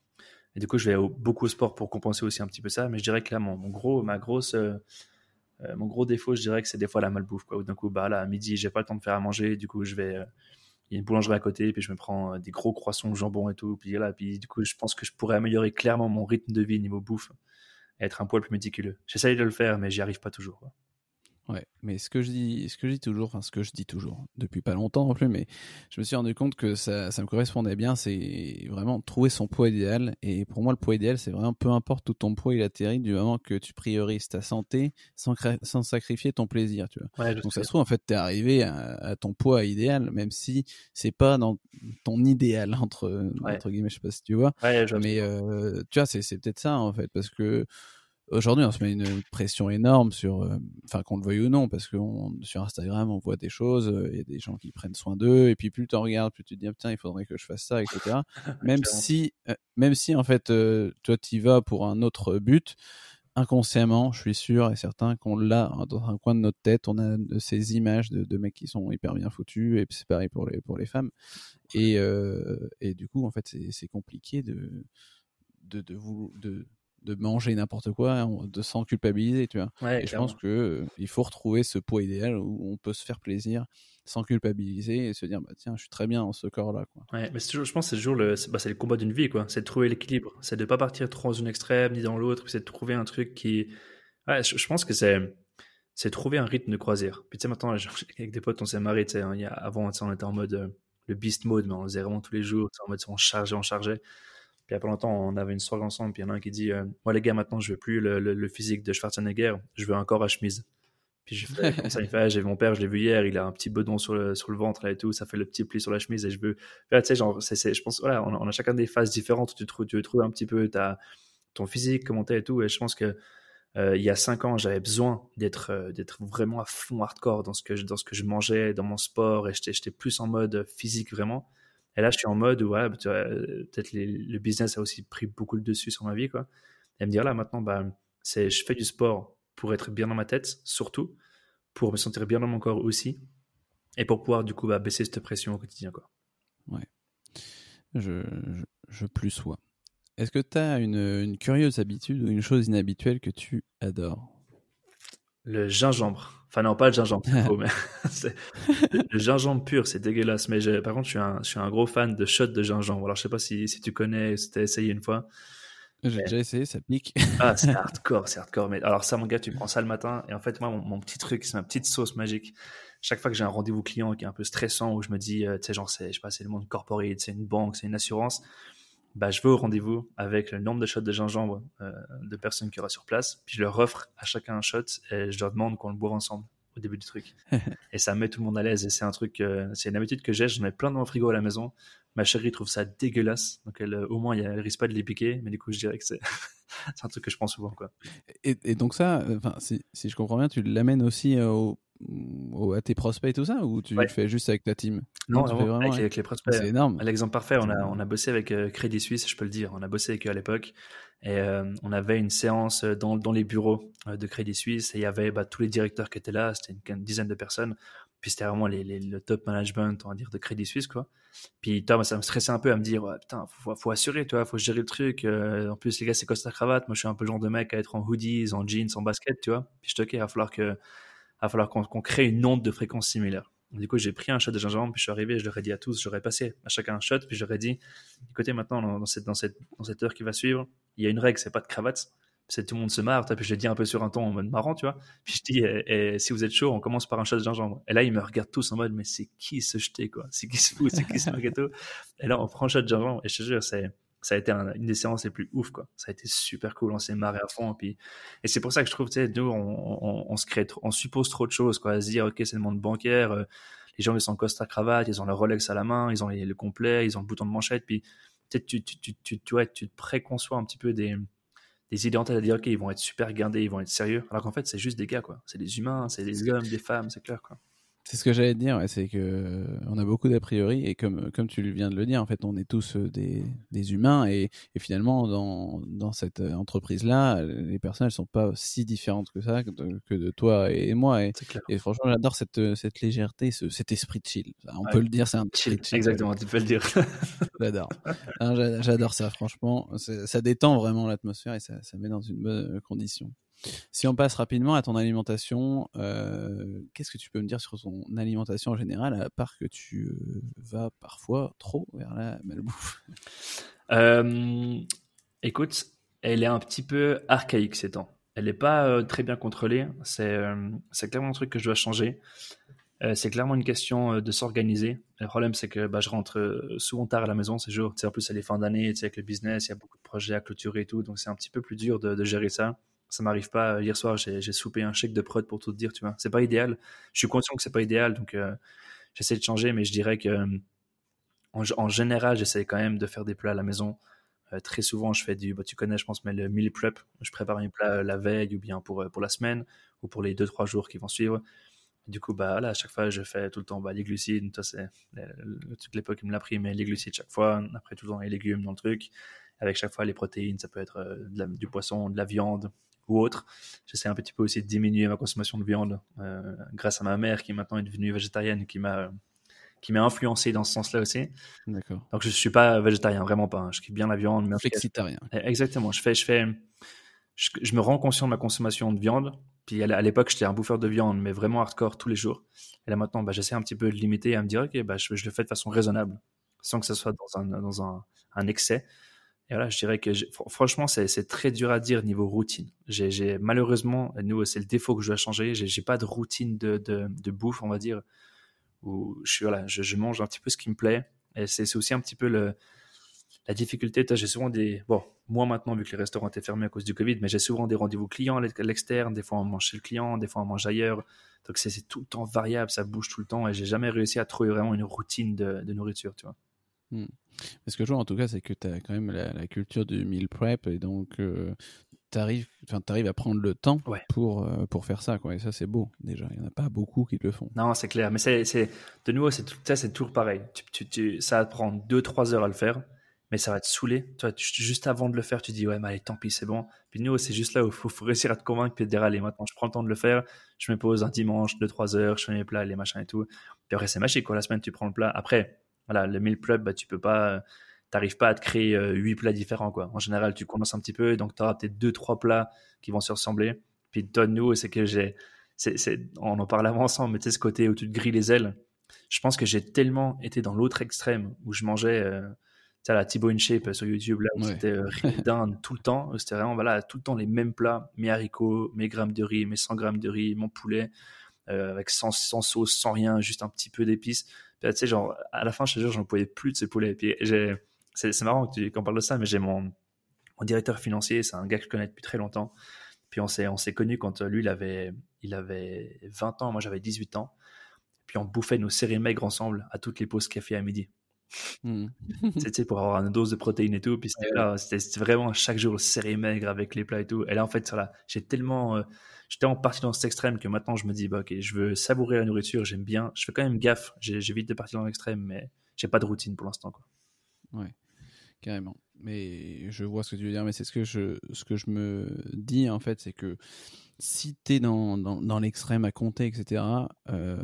Speaker 1: et du coup, je vais beaucoup au sport pour compenser aussi un petit peu ça. Mais je dirais que là, mon, gros, ma grosse, euh, euh, mon gros défaut, je dirais que c'est des fois la malbouffe. Quoi. D'un coup, bah là, à midi, j'ai pas le temps de faire à manger. Du coup, je vais, euh, il y a une boulangerie à côté, puis je me prends des gros croissants au jambon et tout. Puis là, puis du coup, je pense que je pourrais améliorer clairement mon rythme de vie niveau bouffe et être un poil plus méticuleux. J'essaye de le faire, mais j'y arrive pas toujours.
Speaker 2: Ouais, mais ce que je dis, ce que je dis toujours, enfin ce que je dis toujours, depuis pas longtemps non plus, mais je me suis rendu compte que ça, ça me correspondait bien, c'est vraiment trouver son poids idéal. Et pour moi, le poids idéal, c'est vraiment peu importe où ton poids il atterrit, du moment que tu priorises ta santé sans, sans sacrifier ton plaisir, tu vois. Donc ça se trouve en fait, t'es arrivé à, ton poids idéal, même si c'est pas dans ton idéal entre entre guillemets, je sais pas si tu vois. mais euh, tu vois, c'est c'est peut-être ça en fait, parce que aujourd'hui on se met une pression énorme sur euh, enfin qu'on le veuille ou non parce que sur Instagram on voit des choses euh, il y a des gens qui prennent soin d'eux et puis plus tu en regardes plus tu te dis ah, putain il faudrait que je fasse ça etc même si euh, même si en fait toi tu y vas pour un autre but inconsciemment je suis sûr et certain qu'on l'a dans un coin de notre tête. On a ces images de, de mecs qui sont hyper bien foutus et c'est pareil pour les pour les femmes. Et et du coup en fait c'est compliqué de de de, vous, de de manger n'importe quoi hein, de sans culpabiliser tu vois. Et je pense que euh, il faut retrouver ce poids idéal où on peut se faire plaisir sans culpabiliser et se dire bah tiens je suis très bien dans ce corps là quoi.
Speaker 1: Ouais mais toujours, je pense c'est toujours le bah, c'est le combat d'une vie quoi. C'est de trouver l'équilibre. C'est de pas partir trop dans une extrême ni dans l'autre. C'est de trouver un truc qui ouais je, pense que c'est c'est trouver un rythme de croisière. Puis tu sais maintenant avec des potes on s'est marré tu sais hein, avant on était en mode euh, le beast mode mais on faisait vraiment tous les jours. En mode on chargeait on chargeait puis il y a pas longtemps, on avait une soirée ensemble, puis il y en a un qui dit euh, Moi, les gars, maintenant, je veux plus le, le, physique de Schwarzenegger, je veux un corps à chemise. Puis comme ça, il fait J'ai mon père, je l'ai vu hier, il a un petit bedon sur le, sur le ventre là et tout, ça fait le petit pli sur la chemise et je veux. tu sais, genre, je pense, voilà, on a, chacun des phases différentes, tu, trouves, tu veux trouver un petit peu ta, ton physique, comment t'es et tout, et je pense que Euh, il y a cinq ans, j'avais besoin d'être euh, d'être vraiment à fond hardcore dans ce que je, dans ce que je mangeais, dans mon sport, et j'étais plus en mode physique vraiment. Et là, je suis en mode où voilà, peut-être le business a aussi pris beaucoup le dessus sur ma vie, quoi. Et me dire là maintenant, bah, c'est je fais du sport pour être bien dans ma tête, surtout pour me sentir bien dans mon corps aussi, et pour pouvoir du coup bah, baisser cette pression au quotidien, quoi.
Speaker 2: Ouais. Je, je, je plus sois. Est-ce que tu as une, une, curieuse habitude ou une chose inhabituelle que tu adores?
Speaker 1: Le gingembre. Enfin non, pas le gingembre, mais le gingembre pur, c'est dégueulasse. Mais par contre, je suis, un, je suis un gros fan de shots de gingembre. Alors je sais pas si, si tu connais, si tu as essayé une fois.
Speaker 2: J'ai déjà essayé, ça pique.
Speaker 1: ah, c'est hardcore, c'est hardcore. Mais alors ça, mon gars, tu prends ça le matin. Et en fait, moi, mon, petit truc, c'est ma petite sauce magique. Chaque fois que j'ai un rendez-vous client qui est un peu stressant, où je me dis, euh, tu sais, genre, c'est, je sais pas, c'est le monde corporate, c'est une banque, c'est une assurance bah, je vais au rendez-vous avec le nombre de shots de gingembre euh, de personnes qui aura sur place, puis je leur offre à chacun un shot et je leur demande qu'on le boive ensemble au début du truc. et ça met tout le monde à l'aise et c'est un truc, euh, c'est une habitude que j'ai. J'en ai plein dans mon frigo à la maison. Ma chérie trouve ça dégueulasse, donc elle, au moins elle risque pas de les piquer, mais du coup je dirais que c'est un truc que je prends souvent quoi.
Speaker 2: Et, et donc ça, enfin si, si, je comprends bien, tu l'amènes aussi euh, au à tes prospects et tout ça ou tu le fais juste avec ta team?
Speaker 1: Non, vraiment, avec, les prospects.
Speaker 2: C'est énorme.
Speaker 1: L'exemple parfait, on a, on a bossé avec euh, Crédit Suisse, je peux le dire. On a bossé avec eux à l'époque et euh, on avait une séance dans, dans les bureaux euh, de Crédit Suisse et il y avait bah, tous les directeurs qui étaient là, c'était une, dizaine de personnes. Puis c'était vraiment les, le top management, on va dire, de Crédit Suisse, quoi. Puis toi, ça me stressait un peu à me dire, putain, faut, faut assurer, tu vois, faut gérer le truc. en plus, les gars, c'est Costa Cravate. Moi, je suis un peu le genre de mec à être en hoodies, en jeans, en basket, tu vois. Puis je te ok, il va falloir que falloir qu'on crée une onde de fréquence similaire. Du coup, j'ai pris un shot de gingembre, puis je suis arrivé, je leur ai dit à tous, j'aurais passé à chacun un shot, puis j'aurais dit, écoutez, maintenant, dans cette, dans, cette, dans cette heure qui va suivre, il y a une règle, c'est pas de cravate, tout le monde se marre, puis je l'ai dit un peu sur un ton en mode marrant, tu vois. Puis je dis, et, eh, et, eh, si vous êtes chaud, on commence par un shot de gingembre. Et là, ils me regardent tous en mode, mais c'est qui se jeter, quoi? C'est qui se fout C'est qui ce gâteau Et là, on prend un shot de gingembre, et je te jure, c'est ça a été une des séances les plus ouf, quoi. Ça a été super cool, on s'est marré à fond. Puis... Et c'est pour ça que je trouve, tu sais, nous, on, on, se crée, on suppose trop de choses, quoi, à se dire, ok, c'est le monde bancaire, euh, les gens, ils sont costard cravate, ils ont leur Rolex à la main, ils ont le complet, ils ont le bouton de manchette, puis peut-être tu, tu, tu, tu, tu, tu te préconçois un petit peu des, des idées en tête à dire, ok, ils vont être super gardés, ils vont être sérieux, alors qu'en fait, c'est juste des gars, quoi. C'est des humains, c'est des hommes, des femmes, c'est clair, quoi.
Speaker 2: C'est ce que j'allais te dire, c'est que euh, on a beaucoup d'a priori et comme comme tu viens de le dire, en fait, on est tous euh, des, des humains et, et, finalement dans dans cette euh, entreprise là, les personnes elles sont pas si différentes que ça que de, toi et moi et, et franchement j'adore cette cette légèreté, ce, cet esprit de chill. On peut le dire, c'est un
Speaker 1: chill. Exactement, tu peux le dire.
Speaker 2: j'adore. J'adore ça, franchement, ça détend vraiment l'atmosphère et ça ça met dans une bonne condition. Si on passe rapidement à ton alimentation, euh, qu'est-ce que tu peux me dire sur ton alimentation en général, à part que tu euh, vas parfois trop vers la malbouffe?
Speaker 1: Euh, Écoute, elle est un petit peu archaïque ces temps. Elle n'est pas très bien contrôlée. C'est clairement un truc que je dois changer. c'est clairement une question de s'organiser. Le problème, c'est que bah, je rentre souvent tard à la maison ces jours. en plus, c'est les fins d'année, avec le business, il y a beaucoup de projets à clôturer et tout. Donc, c'est un petit peu plus dur de gérer ça ça m'arrive pas. Hier soir, j'ai soupé un chèque de prod pour tout te dire, tu vois. C'est pas idéal. Je suis conscient que c'est pas idéal, donc euh, j'essaie de changer, mais je dirais que en, général, j'essaie quand même de faire des plats à la maison. Euh, très souvent, je fais du, bah, tu connais, je pense, mais le meal prep. Je prépare mes plats la veille ou bien pour, euh, pour la semaine ou pour les deux trois jours qui vont suivre. Du coup, bah là, à chaque fois, je fais tout le temps bah, les glucides. Toute l'époque qui me l'a pris, mais les glucides chaque fois. Après, tout le temps les légumes dans le truc. Avec chaque fois les protéines, ça peut être du poisson, de la viande, ou autre. J'essaie un petit peu aussi de diminuer ma consommation de viande euh, grâce à ma mère qui maintenant est devenue végétarienne, qui m'a qui m'a influencé dans ce sens-là aussi. D'accord. Donc je suis pas végétarien, vraiment pas. Hein. Je kiffe bien la viande.
Speaker 2: Mais Flexitarien.
Speaker 1: Eh, exactement. Je fais, je fais, je, me rends conscient de ma consommation de viande. Puis à l'époque, j'étais un bouffeur de viande, mais vraiment hardcore tous les jours. Et là maintenant, bah, j'essaie un petit peu de limiter et à me dire, ok, bah, je, je, le fais de façon raisonnable, sans que ce soit dans un, dans un, un excès. Et voilà, je dirais que franchement, c'est très dur à dire niveau routine. J'ai malheureusement, nous, c'est le défaut que je dois changer. J'ai pas de routine de, bouffe, on va dire, où je mange un petit peu ce qui me plaît. Et c'est aussi un petit peu la difficulté. J'ai souvent des bon, moi maintenant vu que les restaurants étaient fermés à cause du Covid, mais j'ai souvent des rendez-vous clients à l'externe. Des fois, on mange chez le client, des fois, on mange ailleurs. Donc c'est tout le temps variable, ça bouge tout le temps. Et j'ai jamais réussi à trouver vraiment une routine de, nourriture, tu.
Speaker 2: Hmm. Ce que je vois en tout cas, c'est que tu as quand même la, culture du meal prep et donc euh, tu arrives, à prendre le temps
Speaker 1: Ouais.
Speaker 2: pour, euh, pour faire ça. Quoi. Et ça, c'est beau, déjà. Il n'y en a pas beaucoup qui le font.
Speaker 1: Non, c'est clair. Mais c'est, c'est- de nouveau, c'est tout- ça, c'est toujours pareil. Tu, tu- tu- ça va te prendre 2-3 heures à le faire, mais ça va te saouler. Toi, tu- juste avant de le faire, tu dis, ouais, mais allez, tant pis, c'est bon. Puis nous, c'est juste là où il faut, faut réussir à te convaincre puis te dire, allez, maintenant, je prends le temps de le faire. Je me pose un dimanche, 2-3 heures, je fais mes plats, les machins et tout. Puis après, c'est magique, quoi. La semaine, tu prends le plat. Après, voilà, le meal prep, bah, tu peux pas, t'arrives pas à te créer euh, 8 plats différents, quoi. En général, tu commences un petit peu, donc tu auras peut-être 2-3 plats qui vont se ressembler. Puis toi, nous, c'est que j'ai, c'est, c'est- on en parle avant ensemble, mais tu sais, ce côté où tu te grilles les ailes, je pense que j'ai tellement été dans l'autre extrême où je mangeais, euh, tu sais, la Thibaut Shape sur YouTube, là, où
Speaker 2: Ouais.
Speaker 1: c'était euh, d'Inde tout le temps, c'était vraiment, voilà, tout le temps les mêmes plats, mes haricots, mes grammes de riz, mes 100 grammes de riz, mon poulet, euh, avec sans, sans sauce, sans rien, juste un petit peu d'épices. Puis, tu sais, genre, à la fin, je te jure, j'en pouvais plus de ces poulets. Puis, c'est, marrant qu'on parle de ça, mais j'ai mon, mon directeur financier, c'est un gars que je connais depuis très longtemps. Puis on s'est, on s'est connus quand euh, lui, il avait, il avait 20 ans, moi j'avais 18 ans. Puis on bouffait nos séries maigres ensemble à toutes les pauses café à midi. Tu sais, pour avoir une dose de protéines et tout. Puis c'était, là, c'était, c'était vraiment chaque jour série maigre avec les plats et tout. Et là, en fait, là, j'ai tellement, euh, j'étais en partie dans cet extrême que maintenant je me dis, bah, ok, je veux savourer la nourriture, j'aime bien. Je fais quand même gaffe, j'évite de partir dans l'extrême, mais j'ai pas de routine pour l'instant. Quoi.
Speaker 2: Carrément. Mais je vois ce que tu veux dire, mais c'est ce que je, ce que je me dis en fait, c'est que si tu es dans, dans, dans l'extrême à compter, etc., euh,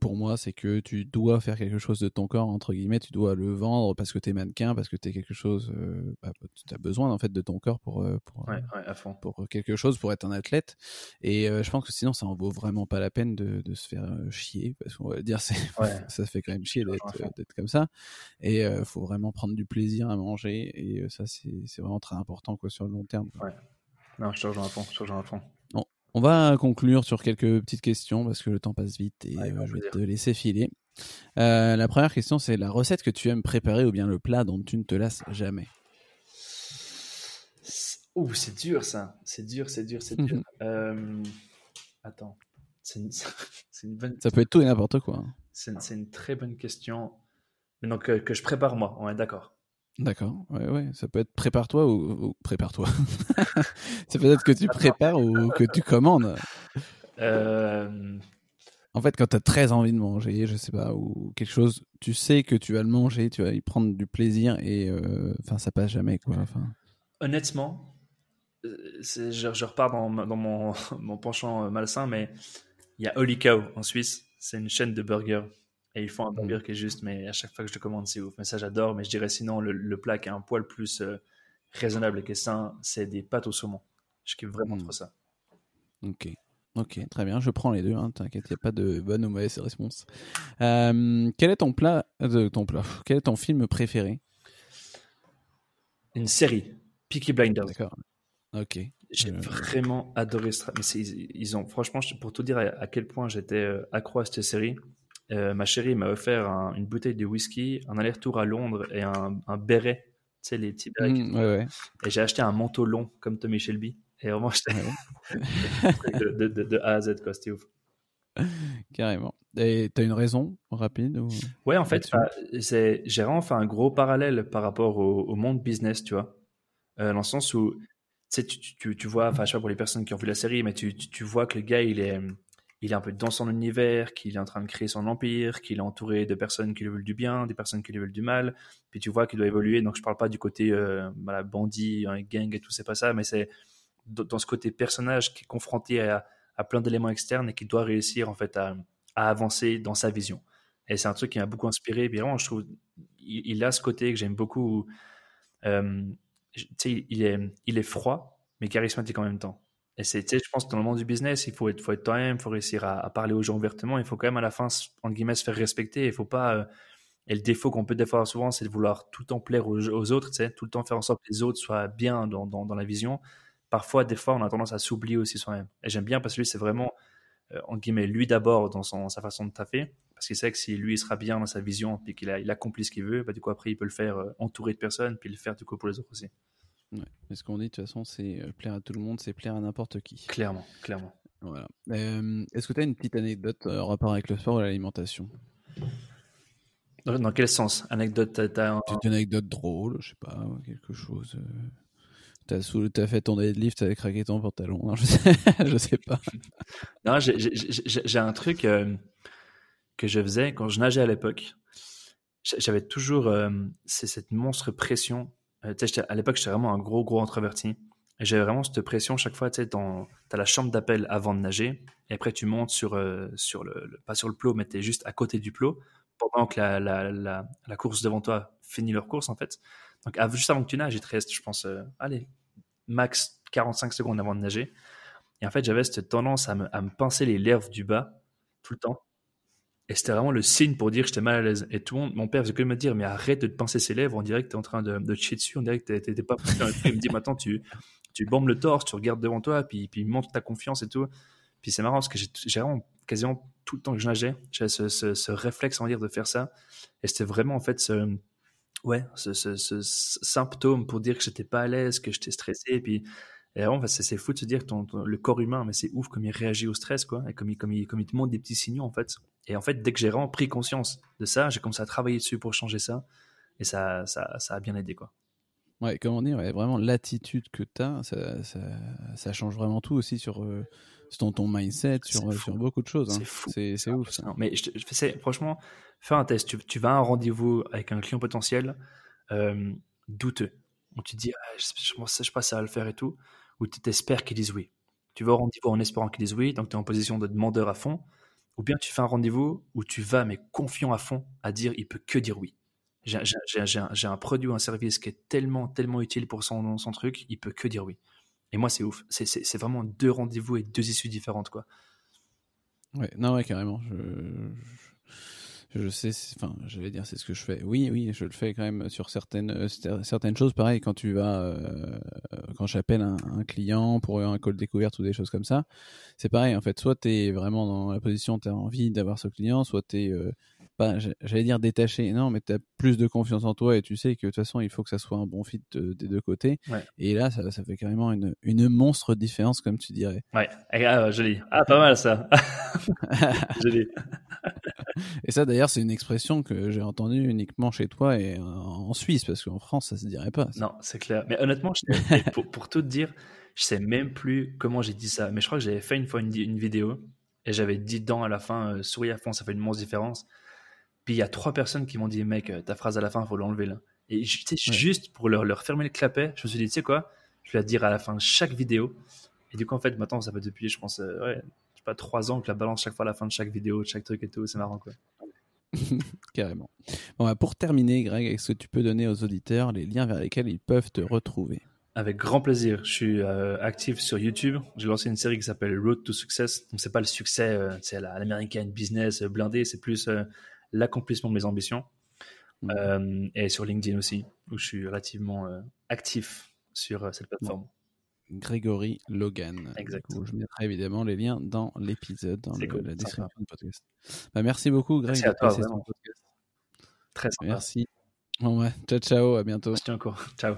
Speaker 2: pour moi, c'est que tu dois faire quelque chose de ton corps, entre guillemets, tu dois le vendre parce que tu es mannequin, parce que tu es quelque chose, euh, bah, tu as besoin en fait de ton corps pour, euh, pour,
Speaker 1: Ouais, ouais, à fond.
Speaker 2: pour quelque chose, pour être un athlète. Et euh, je pense que sinon, ça en vaut vraiment pas la peine de, de se faire chier, parce qu'on va dire,
Speaker 1: Ouais.
Speaker 2: ça fait quand même chier d'être, comme ça. Et il faut vraiment prendre du plaisir à manger. Et ça, c'est, c'est vraiment très important quoi, sur le long terme. quoi.
Speaker 1: Non, je te rejoins à fond, je te rejoins à fond.
Speaker 2: On va conclure sur quelques petites questions parce que le temps passe vite et
Speaker 1: Ouais,
Speaker 2: euh, je vais te laisser filer. Euh, la première question, c'est la recette que tu aimes préparer ou bien le plat dont tu ne te lasses jamais?
Speaker 1: Ouh, c'est dur ça. C'est dur, c'est dur, c'est dur. Euh, Attends. C'est une... c'est une bonne...
Speaker 2: Ça peut être tout et n'importe quoi. hein.
Speaker 1: c'est une- très bonne question. Mais donc, que je prépare moi, on est d'accord?
Speaker 2: D'accord, ouais, ouais. Ça peut être prépare-toi ou, ou- prépare-toi. ça peut être que tu prépares ou que tu commandes.
Speaker 1: Euh,
Speaker 2: En fait, quand tu as très envie de manger, je sais pas, ou quelque chose, tu sais que tu vas le manger, tu vas y prendre du plaisir et euh, enfin, ça passe jamais quoi. Enfin,
Speaker 1: honnêtement, euh, je, je repars dans, mon, mon penchant euh, malsain, mais il y a Holy Cow en Suisse. C'est une chaîne de burgers. Et ils font un burger qui est juste, mais à chaque fois que je le commande, c'est ouf. Mais ça, j'adore. Mais je dirais sinon, le, le plat qui est un poil plus euh, raisonnable et qui est sain, c'est des pâtes au saumon. Je kiffe vraiment
Speaker 2: Mm.
Speaker 1: trop ça.
Speaker 2: ok. Ok, très bien, je prends les deux, hein, t'inquiète, il n'y a pas de bonne ou mauvaise réponse. Euh, quel est ton plat, euh, ton plat, quel est ton film préféré?
Speaker 1: Une série, Peaky Blinders.
Speaker 2: D'accord. Ok.
Speaker 1: J'ai
Speaker 2: Euh,
Speaker 1: vraiment adoré ce mais ils, ils ont franchement pour tout dire à, à quel point j'étais accro à cette série euh, ma chérie m'a offert un- une bouteille de whisky un aller-retour à Londres et un, un béret. Tu sais les petits bérets
Speaker 2: mm, ouais, ouais.
Speaker 1: et j'ai acheté un manteau long comme Tommy Shelby. Et vraiment j'étais de, de, de- de A à Z quoi. C'était ouf.
Speaker 2: Carrément. Et t'as une raison rapide ou...
Speaker 1: ouais en fait bah, c'est j'ai vraiment fait un gros parallèle par rapport au, au monde business tu vois. Euh, dans le sens où tu tu, tu, tu- tu vois, enfin, je sais pas pour les personnes qui ont vu la série, mais tu, tu, tu vois que le gars, il est, il est un peu dans son univers, qu'il est en train de créer son empire, qu'il est entouré de personnes qui lui veulent du bien, des personnes qui lui veulent du mal. Puis tu vois qu'il doit évoluer. Donc, je parle pas du côté euh, voilà, bandit, hein, gang et tout, c'est pas ça, mais c'est dans ce côté personnage qui est confronté à, plein d'éléments externes et qui doit réussir en fait à, avancer dans sa vision. Et c'est un truc qui m'a beaucoup inspiré. Puis vraiment, je trouve, il, a ce côté que j'aime beaucoup. euh, il est froid, mais charismatique en même temps. Et c'est, tu sais, je pense que dans le monde du business, il faut être, faut être toi-même, il faut réussir à, parler aux gens ouvertement. Il faut quand même à la fin, entre guillemets, se faire respecter. Il faut pas. euh, et le défaut qu'on peut avoir souvent, c'est de vouloir tout le temps plaire aux, autres, tu sais, tout le temps faire en sorte que les autres soient bien dans, dans, la vision. Parfois, des fois, on a tendance à s'oublier aussi soi-même. Et j'aime bien parce que lui, c'est vraiment, euh, guillemets, lui d'abord dans son, sa façon de taffer. Parce qu'il sait que si lui, il sera bien dans sa vision, puis qu'il a, il accomplit ce qu'il veut, bah, du coup, après, il peut le faire euh, entouré de personnes, puis le faire du coup pour les autres aussi.
Speaker 2: Ouais. Mais ce qu'on dit de toute façon, c'est euh, plaire à tout le monde, c'est plaire à n'importe qui.
Speaker 1: Clairement, clairement.
Speaker 2: Voilà. Euh, Est-ce que tu as une petite anecdote euh, en rapport avec le sport ou l'alimentation?
Speaker 1: Dans, dans quel sens? Anecdote, t'as- t'as un-
Speaker 2: Petite anecdote drôle, je sais pas, quelque chose. T'as sous... as fait ton deadlift, t'as craqué ton pantalon. Non, je, sais... je sais pas.
Speaker 1: non, j'ai un truc euh, que je faisais quand je nageais à l'époque. J'avais toujours euh, cette monstre pression. Euh, à l'époque, j'étais vraiment un gros, gros introverti. J'avais vraiment cette pression chaque fois, tu sais, t'as la chambre d'appel avant de nager, et après tu montes sur, euh, sur le, pas sur le plot, mais t'es juste à côté du plot, pendant que la, course devant toi finit leur course, en fait. Donc, juste avant que tu nages, il te reste, je pense, euh, allez, max 45 secondes avant de nager. Et en fait, j'avais cette tendance à me, à me pincer les lèvres du bas tout le temps. Et c'était vraiment le signe pour dire que j'étais mal à l'aise. Et tout le monde, mon père faisait que me dire, mais arrête de te pincer ses lèvres, on dirait que tu es en train de, de chier dessus, on dirait que t'étais pas Il me dit, maintenant, tu, tu bombes le torse, tu regardes devant toi, puis, puis monte ta confiance et tout. Puis c'est marrant parce que j'ai vraiment quasiment tout le temps que je nageais, j'avais ce, ce, réflexe, en dire, de faire ça. Et c'était vraiment, en fait, ce, ouais, ce, ce, symptôme pour dire que j'étais pas à l'aise, que j'étais stressé. Et puis, et vraiment, c'est fou de se dire que le corps humain, mais c'est ouf comme il réagit au stress, quoi, et comme il, comme, il, comme il te montre des petits signaux, en fait. Et en fait, dès que j'ai vraiment pris conscience de ça, j'ai commencé à travailler dessus pour changer ça, et ça, ça, ça a bien aidé, quoi.
Speaker 2: Ouais, comment dire, vraiment l'attitude que tu as, ça, ça, ça, change vraiment tout aussi sur, euh, ton, ton mindset, sur, sur beaucoup de choses. Hein. C'est C'est ouf. Ça.
Speaker 1: Mais je, je, franchement, fais un test. Tu, tu vas à un rendez-vous avec un client potentiel euh, douteux, où tu te dis, ah, je, ne sais pas ça va le faire et tout, ou tu t'espères qu'ils disent oui. Tu vas au rendez-vous en espérant qu'ils disent oui, donc tu es en position de demandeur à fond, ou bien tu fais un rendez-vous où tu vas, mais confiant à fond, à dire il peut que dire oui j'ai un, produit ou un service qui est tellement, tellement utile pour son, truc, il peut que dire oui. Et moi, c'est ouf. C'est vraiment deux rendez-vous et deux issues différentes, quoi.
Speaker 2: Non, ouais, carrément. Je, sais, enfin, je vais dire, c'est ce que je fais. Oui, oui, je le fais quand même sur certaines, euh, certaines choses. Pareil, quand tu vas, euh, quand j'appelle un, un, client pour un call découverte ou des choses comme ça, c'est pareil. En fait, soit tu es vraiment dans la position, tu as envie d'avoir ce client, soit tu es euh, j'allais dire détaché, non, mais tu as plus de confiance en toi et tu sais que de toute façon, il faut que ça soit un bon fit des deux côtés. Et là, ça, ça, fait carrément une, une monstre différence, comme tu dirais.
Speaker 1: Ouais, ah, joli. Ah, pas mal ça. joli.
Speaker 2: et ça, d'ailleurs, c'est une expression que j'ai entendue uniquement chez toi et en Suisse, parce qu'en France, ça se dirait pas.
Speaker 1: Non, c'est clair. Mais honnêtement, pour, pour, tout te dire, je sais même plus comment j'ai dit ça. Mais je crois que j'avais fait une fois une, une vidéo et j'avais dit dedans à la fin, euh, souris à fond, ça fait une monstre différence. Puis il y a trois personnes qui m'ont dit, mec, euh, ta phrase à la fin, il faut l'enlever là. Et juste pour leur, leur, fermer le clapet, je me suis dit, tu sais quoi, je vais la dire à la fin de chaque vidéo. Et du coup, en fait, maintenant, ça fait depuis, je pense, euh, ouais, je sais pas, trois ans que la balance chaque fois à la fin de chaque vidéo, de chaque truc et tout. C'est marrant, quoi.
Speaker 2: Carrément. Bon, bah, pour terminer, Greg, est-ce que tu peux donner aux auditeurs les liens vers lesquels ils peuvent te retrouver?
Speaker 1: Avec grand plaisir. Je suis euh, actif sur YouTube. J'ai lancé une série qui s'appelle Road to Success. Donc c'est pas le succès, c'est l'américaine business blindé, c'est plus l'accomplissement de mes ambitions. Mmh. Euh, et sur LinkedIn aussi, où je suis relativement euh, actif sur euh, cette plateforme.
Speaker 2: Grégory Logan.
Speaker 1: Exactement.
Speaker 2: Je mettrai évidemment les liens dans l'épisode, dans la description du podcast. Bah, merci beaucoup, Greg.
Speaker 1: Merci à toi, vraiment. Très sympa.
Speaker 2: Merci. Bon, ouais. Ciao, ciao. À bientôt.
Speaker 1: Je encore. Ciao.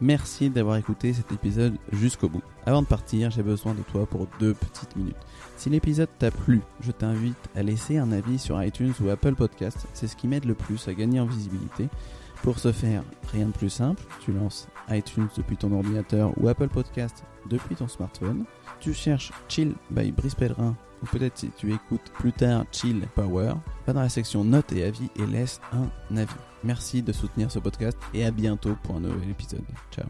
Speaker 2: Merci d'avoir écouté cet épisode jusqu'au bout. Avant de partir, j'ai besoin de toi pour deux petites minutes. Si l'épisode t'a plu, je t'invite à laisser un avis sur iTunes ou Apple Podcast. C'est ce qui m'aide le plus à gagner en visibilité. Pour ce faire, rien de plus simple, tu lances iTunes depuis ton ordinateur ou Apple Podcast depuis ton smartphone. Tu cherches Chill by Brice Pellerin ou peut-être si tu écoutes plus tard Chill Power, va dans la section notes et avis et laisse un avis. Merci de soutenir ce podcast et à bientôt pour un nouvel épisode. Ciao.